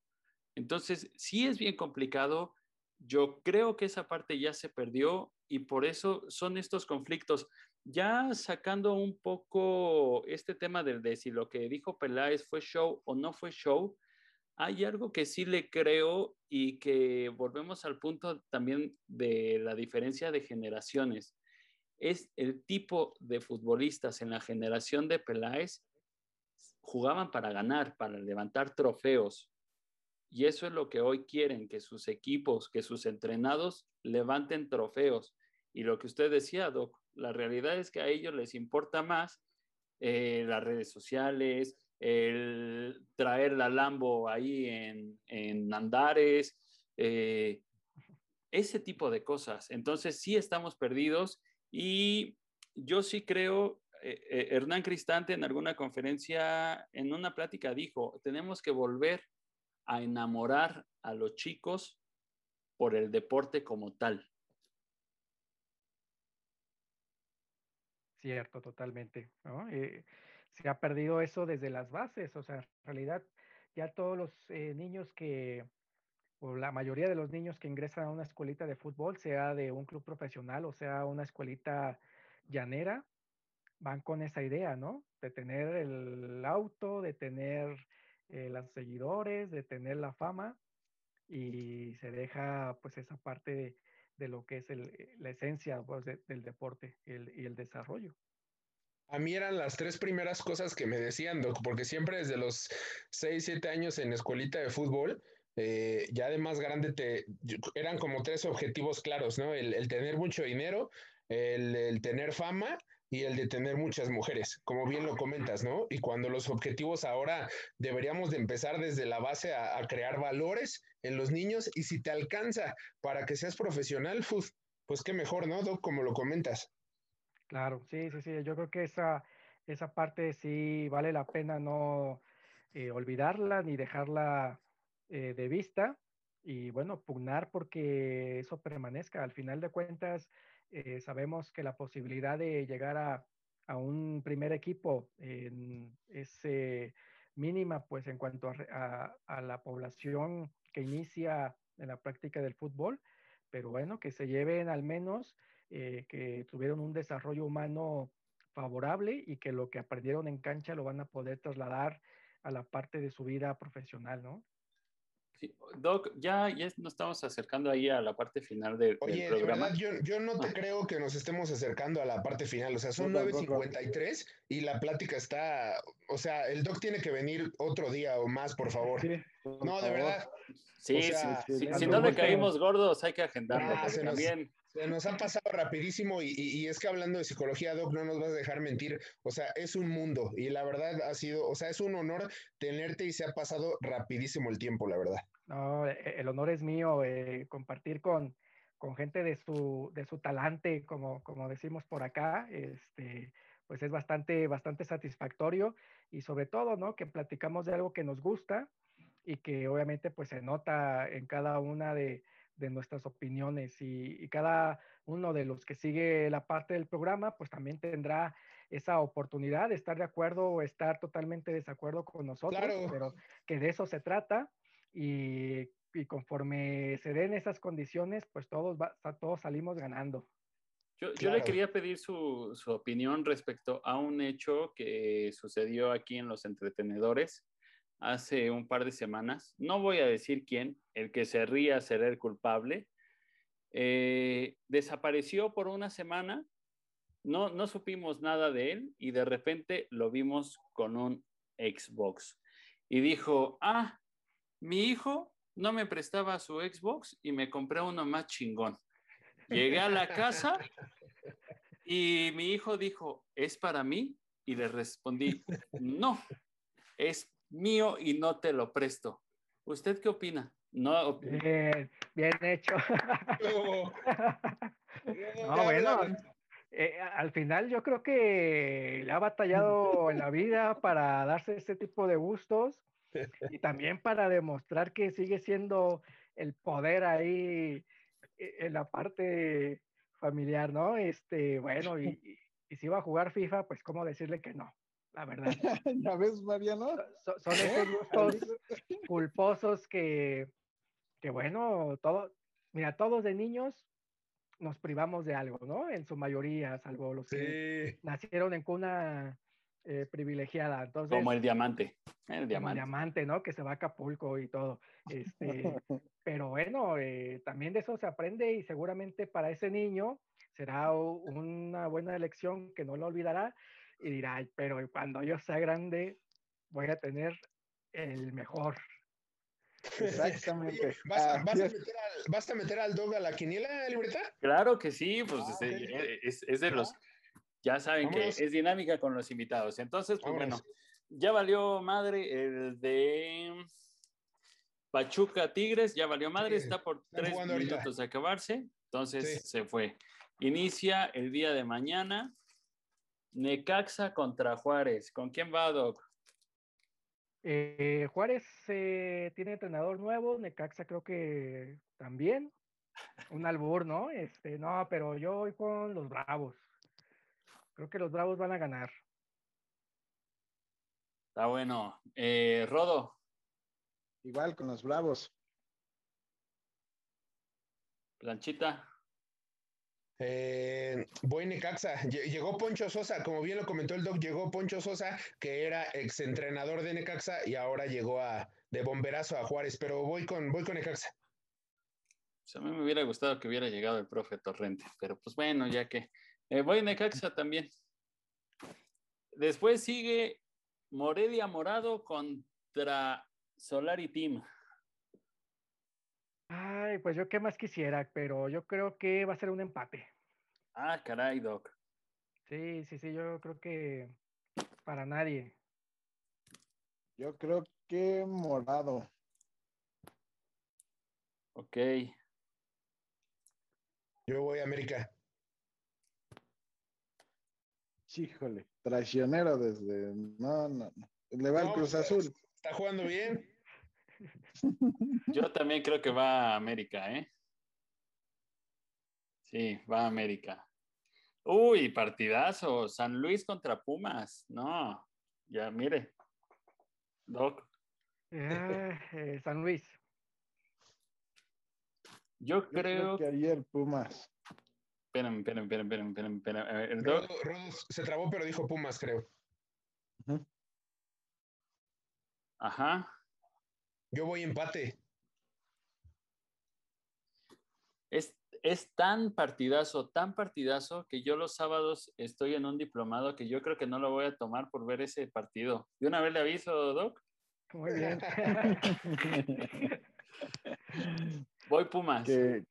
Speaker 2: Entonces, sí es bien complicado. Yo creo que esa parte ya se perdió y por eso son estos conflictos. Ya sacando un poco este tema del de si lo que dijo Peláez fue show o no fue show, hay algo que sí le creo y que volvemos al punto también de la diferencia de generaciones. Es el tipo de futbolistas en la generación de Peláez jugaban para ganar, para levantar trofeos. Y eso es lo que hoy quieren, que sus equipos, que sus entrenados levanten trofeos. Y lo que usted decía, Doc, la realidad es que a ellos les importa más eh, las redes sociales, el traer la Lambo ahí en, en Andares, eh, ese tipo de cosas. Entonces sí estamos perdidos y yo sí creo, eh, eh, Hernán Cristante en alguna conferencia, en una plática dijo, tenemos que volver a enamorar a los chicos por el deporte como tal.
Speaker 5: Cierto, totalmente. Se ha perdido eso desde las bases, o sea, en realidad ya todos los eh, niños que, o la mayoría de los niños que ingresan a una escuelita de fútbol, sea de un club profesional o sea una escuelita llanera, van con esa idea, ¿no? De tener el auto, de tener eh, los seguidores, de tener la fama y se deja pues esa parte de, de lo que es el, la esencia pues, de, del deporte y el desarrollo.
Speaker 3: A mí eran las tres primeras cosas que me decían, Doc, porque siempre desde los 6, 7 años en escuelita de fútbol, eh, ya de más grande, te, eran como tres objetivos claros, ¿no? El, el tener mucho dinero, el, tener fama y el de tener muchas mujeres, como bien lo comentas, ¿no? Y cuando los objetivos ahora deberíamos de empezar desde la base a, crear valores en los niños y si te alcanza para que seas profesional, pues qué mejor, ¿no, Doc? Como lo comentas.
Speaker 5: Claro, sí, sí, sí. Yo creo que esa, esa parte sí vale la pena no eh, olvidarla ni dejarla eh, de vista y bueno, pugnar porque eso permanezca. Al final de cuentas, eh, sabemos que la posibilidad de llegar a, a un primer equipo es mínima, pues en cuanto a, a, a la población que inicia en la práctica del fútbol, pero bueno, que se lleven al menos eh, que tuvieron un desarrollo humano favorable y que lo que aprendieron en cancha lo van a poder trasladar a la parte de su vida profesional, ¿no?
Speaker 2: Sí. Doc, ya, ya nos estamos acercando ahí a la parte final de,
Speaker 3: Oye,
Speaker 2: del programa.
Speaker 3: De verdad, yo, yo no te ah. creo que nos estemos acercando a la parte final. O sea, son 9.53 y la plática está. O sea, el Doc tiene que venir otro día o más, por favor. Sí, por no, favor. de verdad.
Speaker 2: Sí, o sea, sí, sí, si no le caímos gordos, hay que agendarlo.
Speaker 3: Ah, se
Speaker 2: también.
Speaker 3: Se nos ha pasado rapidísimo y, y, y, es que hablando de psicología, Doc, no nos vas a dejar mentir. O sea, es un mundo y la verdad ha sido, o sea, es un honor tenerte y se ha pasado rapidísimo el tiempo, la verdad.
Speaker 5: No, el honor es mío eh, compartir con, con gente de su, de su talante, como, como decimos por acá, este, pues es bastante, bastante satisfactorio y sobre todo, ¿no? Que platicamos de algo que nos gusta y que obviamente pues se nota en cada una de, de nuestras opiniones y, y, cada uno de los que sigue la parte del programa, pues también tendrá esa oportunidad de estar de acuerdo o estar totalmente desacuerdo con nosotros,
Speaker 3: claro.
Speaker 5: pero que de eso se trata y, y, conforme se den esas condiciones, pues todos, va, todos salimos ganando.
Speaker 2: Yo, yo le quería pedir su, su opinión respecto a un hecho que sucedió aquí en los entretenedores hace un par de semanas. No voy a decir quién, el que se ría será el culpable. Eh, desapareció por una semana, no, no supimos nada de él y de repente lo vimos con un Xbox. Y dijo, ah, mi hijo no me prestaba su Xbox y me compré uno más chingón. Llegué a la casa (laughs) y mi hijo dijo, ¿es para mí? Y le respondí, no, es mío y no te lo presto. ¿Usted qué opina? No,
Speaker 5: bien, bien hecho. no, (laughs) no bueno, eh, al final yo creo que le ha batallado en la vida para darse este tipo de gustos y también para demostrar que sigue siendo el poder ahí eh, en la parte familiar, ¿no? Este, bueno, y, y, y si va a jugar FIFA, pues cómo decirle que no la verdad. (laughs)
Speaker 4: ¿Ya ves, Mariano?
Speaker 5: Son, son esos gustos (laughs) culposos que, que, bueno, todo, mira, todos de niños nos privamos de algo, ¿no? En su mayoría, salvo los que nacieron en cuna eh, privilegiada. Entonces,
Speaker 2: como el diamante. El
Speaker 5: diamante. El diamante, ¿no? Que se va a Acapulco y todo. Este, (laughs) pero bueno, eh, también de eso se aprende y seguramente para ese niño será una buena elección que no lo olvidará y dirá, pero cuando yo sea grande voy a tener el mejor. (laughs)
Speaker 3: Exactamente. ¿Vas, ah, vas, a meter al, ¿Vas, a meter al, dog a la quiniela, libreta?
Speaker 2: Claro que sí, pues ah, es, okay. es, es, de los, ya saben Vámonos. que es dinámica con los invitados. Entonces, pues Vámonos. bueno, ya valió madre el de Pachuca Tigres, ya valió madre, sí. está por tres minutos ahorita. de acabarse, entonces sí. se fue. Inicia el día de mañana Necaxa contra Juárez. ¿Con quién va, Doc?
Speaker 5: Eh, Juárez eh, tiene entrenador nuevo, Necaxa creo que también. Un albur, ¿no? Este, no, pero yo voy con los Bravos. Creo que los Bravos van a ganar.
Speaker 2: Está bueno. Eh, Rodo.
Speaker 4: Igual con los Bravos.
Speaker 2: Planchita.
Speaker 3: Eh, voy Necaxa. Lle- Llegó Poncho Sosa, como bien lo comentó el doc, llegó Poncho Sosa, que era exentrenador de Necaxa y ahora llegó a de bomberazo a Juárez, pero voy con, voy con Necaxa.
Speaker 2: Pues a mí me hubiera gustado que hubiera llegado el profe Torrente, pero pues bueno, ya que. Eh, voy Necaxa también. Después sigue Morelia Morado contra Solari Team.
Speaker 5: Ay, pues yo qué más quisiera, pero yo creo que va a ser un empate.
Speaker 2: Ah, caray, Doc.
Speaker 5: Sí, sí, sí, yo creo que para nadie.
Speaker 4: Yo creo que morado.
Speaker 2: Ok.
Speaker 3: Yo voy a América.
Speaker 4: Híjole, traicionero desde. No, no, no. Le va el Cruz
Speaker 3: pues,
Speaker 4: Azul.
Speaker 3: Está jugando bien.
Speaker 2: Yo también creo que va a América, ¿eh? Sí, va a América. Uy, partidazo. San Luis contra Pumas. No, ya mire. Doc,
Speaker 5: Ah, (laughs) eh, San Luis.
Speaker 2: yo
Speaker 4: Yo creo
Speaker 2: creo
Speaker 4: que ayer Pumas.
Speaker 2: Espérame, espérame, espérame, espérame. A ver, el Doc,
Speaker 3: Rodo, Rodo se trabó, pero dijo Pumas, creo.
Speaker 2: Ajá.
Speaker 3: Yo voy empate.
Speaker 2: Es, es tan partidazo, tan partidazo que yo los sábados estoy en un diplomado que yo creo que no lo voy a tomar por ver ese partido. De una vez le aviso, Doc.
Speaker 5: Muy bien. (laughs)
Speaker 2: Voy Pumas.
Speaker 4: que,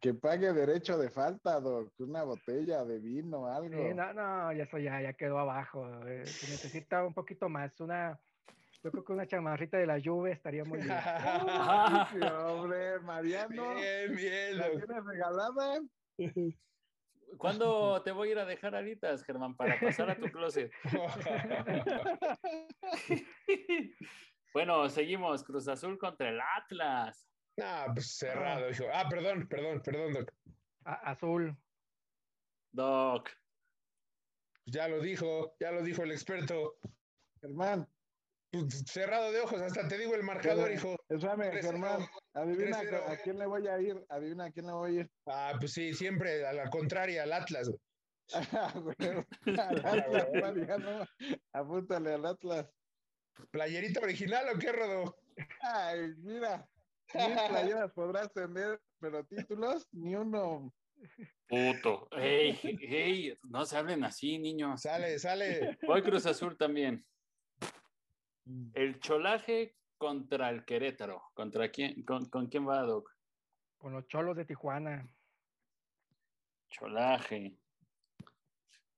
Speaker 4: que pague derecho de falta, Doc. Una botella de vino, algo.
Speaker 5: Sí, no, no, ya eso ya, ya quedó abajo. eh, se necesita un poquito más. Una, yo creo que una chamarrita de la lluvia estaría muy bien.
Speaker 4: Ay, (laughs) sí, hombre, Mariano.
Speaker 3: Bien, bien.
Speaker 4: ¿La tienes regalada?
Speaker 2: ¿Cuándo te voy a ir a dejar alitas, Germán, para pasar a tu closet? (laughs) bueno, seguimos. Cruz Azul contra el Atlas.
Speaker 3: No, pues cerrado, hijo. Ah, perdón, perdón, perdón, Doc.
Speaker 5: A- azul.
Speaker 2: Doc.
Speaker 3: Ya lo dijo, ya lo dijo el experto.
Speaker 4: Germán,
Speaker 3: cerrado de ojos, hasta te digo el marcador, hijo.
Speaker 4: espérame, Germán. Adivina a quién le voy a ir. Adivina a quién le voy a ir.
Speaker 3: Ah, pues sí, siempre a la contraria, al Atlas.
Speaker 4: Güey, (laughs) (laughs) al Atlas, Mariano. Apúntale al Atlas.
Speaker 3: ¿Playerita original o qué, Rodo?
Speaker 4: Ay, mira. Mil (laughs) playeras podrás tener, pero títulos, ni uno.
Speaker 2: Puto. Ey, ey, no se hablen así, niños.
Speaker 3: Sale, sale.
Speaker 2: Voy Cruz Azul también. El Cholaje contra el Querétaro. ¿Contra quién? ¿Con, con quién va, Doc?
Speaker 5: Con los cholos de Tijuana.
Speaker 2: Cholaje.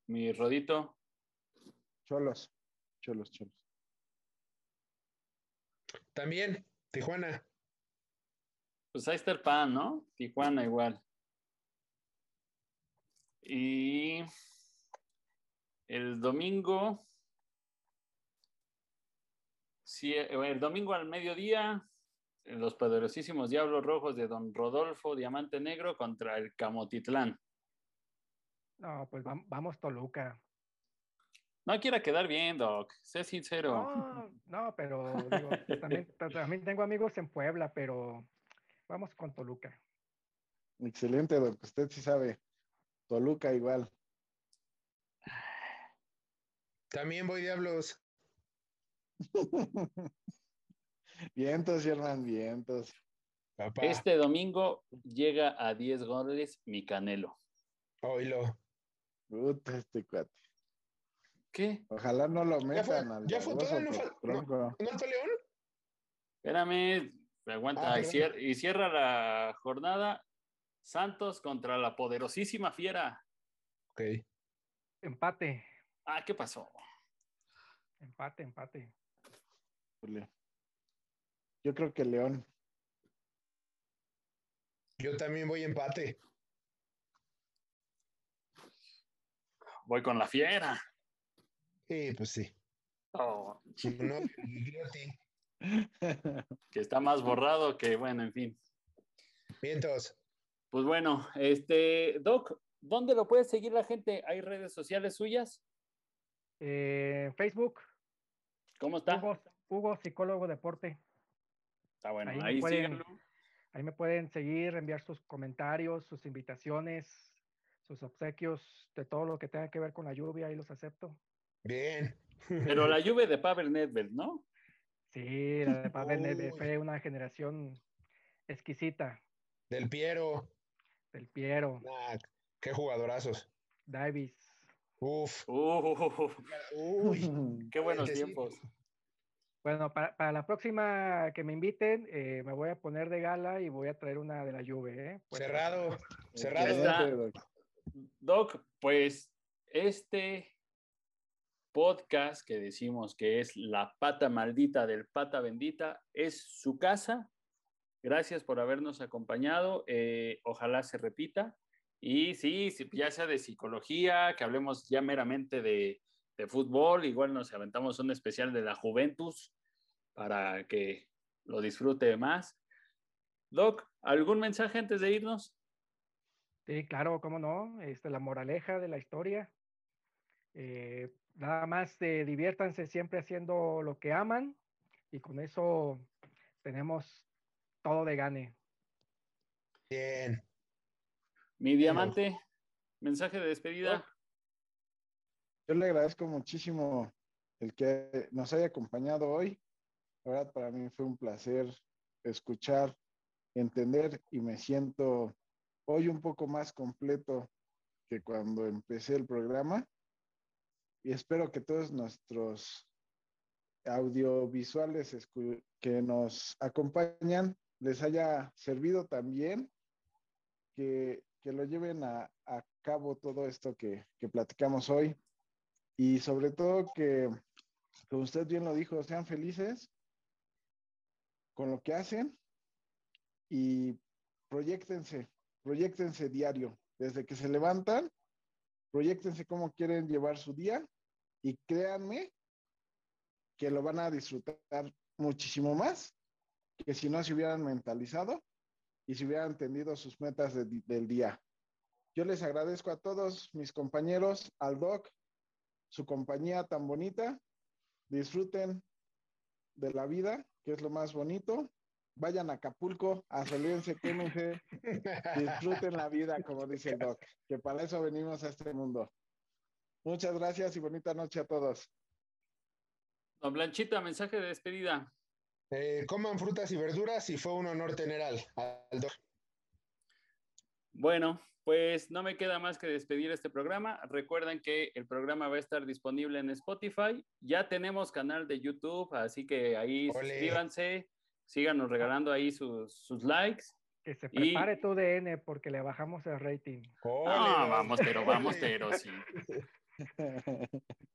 Speaker 2: Mi rodito.
Speaker 4: Cholos. Cholos, cholos.
Speaker 3: También, Tijuana.
Speaker 2: Pues ahí está el pan, ¿no? Tijuana igual. Y el domingo. Sí, eh, el domingo al mediodía, los poderosísimos Diablos Rojos de Don Rodolfo Diamante Negro contra el Camotitlán.
Speaker 5: No, pues vam- vamos Toluca.
Speaker 2: No quiera quedar bien, Doc. Sé sincero.
Speaker 5: No, no, pero digo, también, (laughs) ta- también tengo amigos en Puebla, pero vamos con Toluca.
Speaker 4: Excelente, Doc. Usted sí sabe. Toluca igual.
Speaker 3: También voy Diablos. (laughs)
Speaker 4: vientos, Germán, vientos.
Speaker 3: Papá,
Speaker 2: Este domingo llega a 10 goles mi Canelo.
Speaker 3: oílo.
Speaker 4: Puta, este cuate.
Speaker 2: ¿Qué?
Speaker 4: Ojalá no lo
Speaker 3: Ya fue-
Speaker 4: metan
Speaker 3: ya fue todo, no
Speaker 4: tronco.
Speaker 3: ¿No fue León?
Speaker 2: Espérame, aguanta.
Speaker 3: Ah,
Speaker 2: y,
Speaker 3: perdón.
Speaker 2: cier- y cierra la jornada Santos contra la poderosísima Fiera.
Speaker 3: Ok.
Speaker 5: Empate,
Speaker 2: Ah, ¿qué pasó?
Speaker 5: empate, empate.
Speaker 4: Yo creo que León.
Speaker 3: Yo también voy empate.
Speaker 2: Voy con la Fiera.
Speaker 3: Sí, pues sí.
Speaker 2: Oh,
Speaker 3: No,
Speaker 2: que está más borrado que, bueno, en fin.
Speaker 3: Vientos.
Speaker 2: Pues bueno, este, Doc, ¿dónde lo puede seguir la gente? ¿Hay redes sociales suyas?
Speaker 5: Eh, Facebook,
Speaker 2: ¿Cómo está?
Speaker 5: Hugo, Hugo, psicólogo deporte.
Speaker 2: Está bueno,
Speaker 5: ahí me
Speaker 2: ahí
Speaker 5: pueden-
Speaker 2: síganlo.
Speaker 5: Ahí me pueden seguir, enviar sus comentarios, sus invitaciones, sus obsequios, de todo lo que tenga que ver con la lluvia, ahí los acepto.
Speaker 3: Bien. (laughs)
Speaker 2: Pero la lluvia de Pavel Nedved, ¿no?
Speaker 5: Sí, la de Pavel Nedved fue una generación exquisita.
Speaker 3: Del Piero.
Speaker 5: Del Piero,
Speaker 3: Nah, qué jugadorazos.
Speaker 5: Davis.
Speaker 3: Uf.
Speaker 2: Uh,
Speaker 3: Uy.
Speaker 2: qué buenos tiempos.
Speaker 5: Bueno, para, para la próxima que me inviten, eh, me voy a poner de gala y voy a traer una de la Juve. ¿eh? Puesta.
Speaker 3: Cerrado. (laughs) Cerrado.
Speaker 4: doc.
Speaker 2: Pues este podcast que decimos que es la pata maldita del pata bendita es su casa. Gracias por habernos acompañado. eh, ojalá se repita. Y sí, ya sea de psicología, que hablemos ya meramente de, de fútbol, igual nos aventamos un especial de la Juventus para que lo disfrute más. Doc, ¿algún mensaje antes de irnos?
Speaker 5: Sí, claro, cómo no. Este, la moraleja de la historia. Eh, nada más eh, diviértanse siempre haciendo lo que aman y con eso tenemos todo de gane.
Speaker 3: Bien.
Speaker 2: Mi diamante, mensaje de despedida.
Speaker 4: Yo le agradezco muchísimo el que nos haya acompañado hoy. La verdad, para mí fue un placer escuchar, entender y me siento hoy un poco más completo que cuando empecé el programa. Y espero que todos nuestros audiovisuales que nos acompañan les haya servido también, que, que lo lleven a, a cabo todo esto que, que platicamos hoy y sobre todo que, como usted bien lo dijo, sean felices con lo que hacen y proyectense, proyectense diario, desde que se levantan, proyectense cómo quieren llevar su día y créanme que lo van a disfrutar muchísimo más que si no se hubieran mentalizado y si hubieran entendido sus metas de- del día. Yo les agradezco a todos mis compañeros, al doc, su compañía tan bonita. Disfruten de la vida, que es lo más bonito. Vayan a Acapulco, asolíense, quémense, disfruten la vida, como dice el doc, que para eso venimos a este mundo. Muchas gracias y bonita noche a todos.
Speaker 2: Don Blanchita, mensaje de despedida.
Speaker 3: Eh, coman frutas y verduras y fue un honor tener al, al doc.
Speaker 2: Bueno, pues no me queda más que despedir este programa. Recuerden que el programa va a estar disponible en Spotify. Ya tenemos canal de YouTube, así que ahí
Speaker 3: Ole.
Speaker 2: suscríbanse, síganos regalando ahí sus, sus likes.
Speaker 5: Que se
Speaker 2: Y-
Speaker 5: prepare tu DN porque le bajamos el rating.
Speaker 2: Ah, vamos, pero vamos, pero sí. (laughs)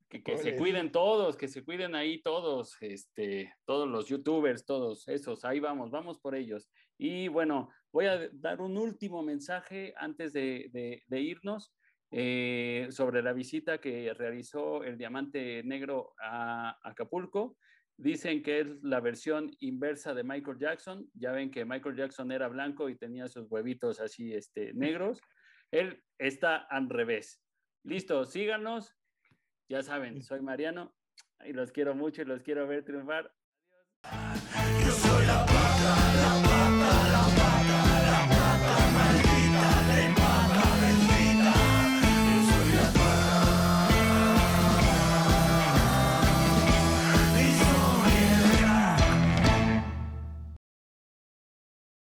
Speaker 2: Que, que se cuiden todos, que se cuiden ahí todos, este, todos los youtubers, todos esos, ahí vamos, vamos por ellos. Y bueno, voy a dar un último mensaje antes de, irnos eh, sobre la visita que realizó el Diamante Negro a Acapulco. Dicen que es la versión inversa de Michael Jackson. Ya ven que Michael Jackson era blanco y tenía sus huevitos así este, negros. Él está al revés. Listo, síganos. Ya saben, soy Mariano y los quiero mucho y los quiero ver triunfar.
Speaker 1: Yo soy la pata, la.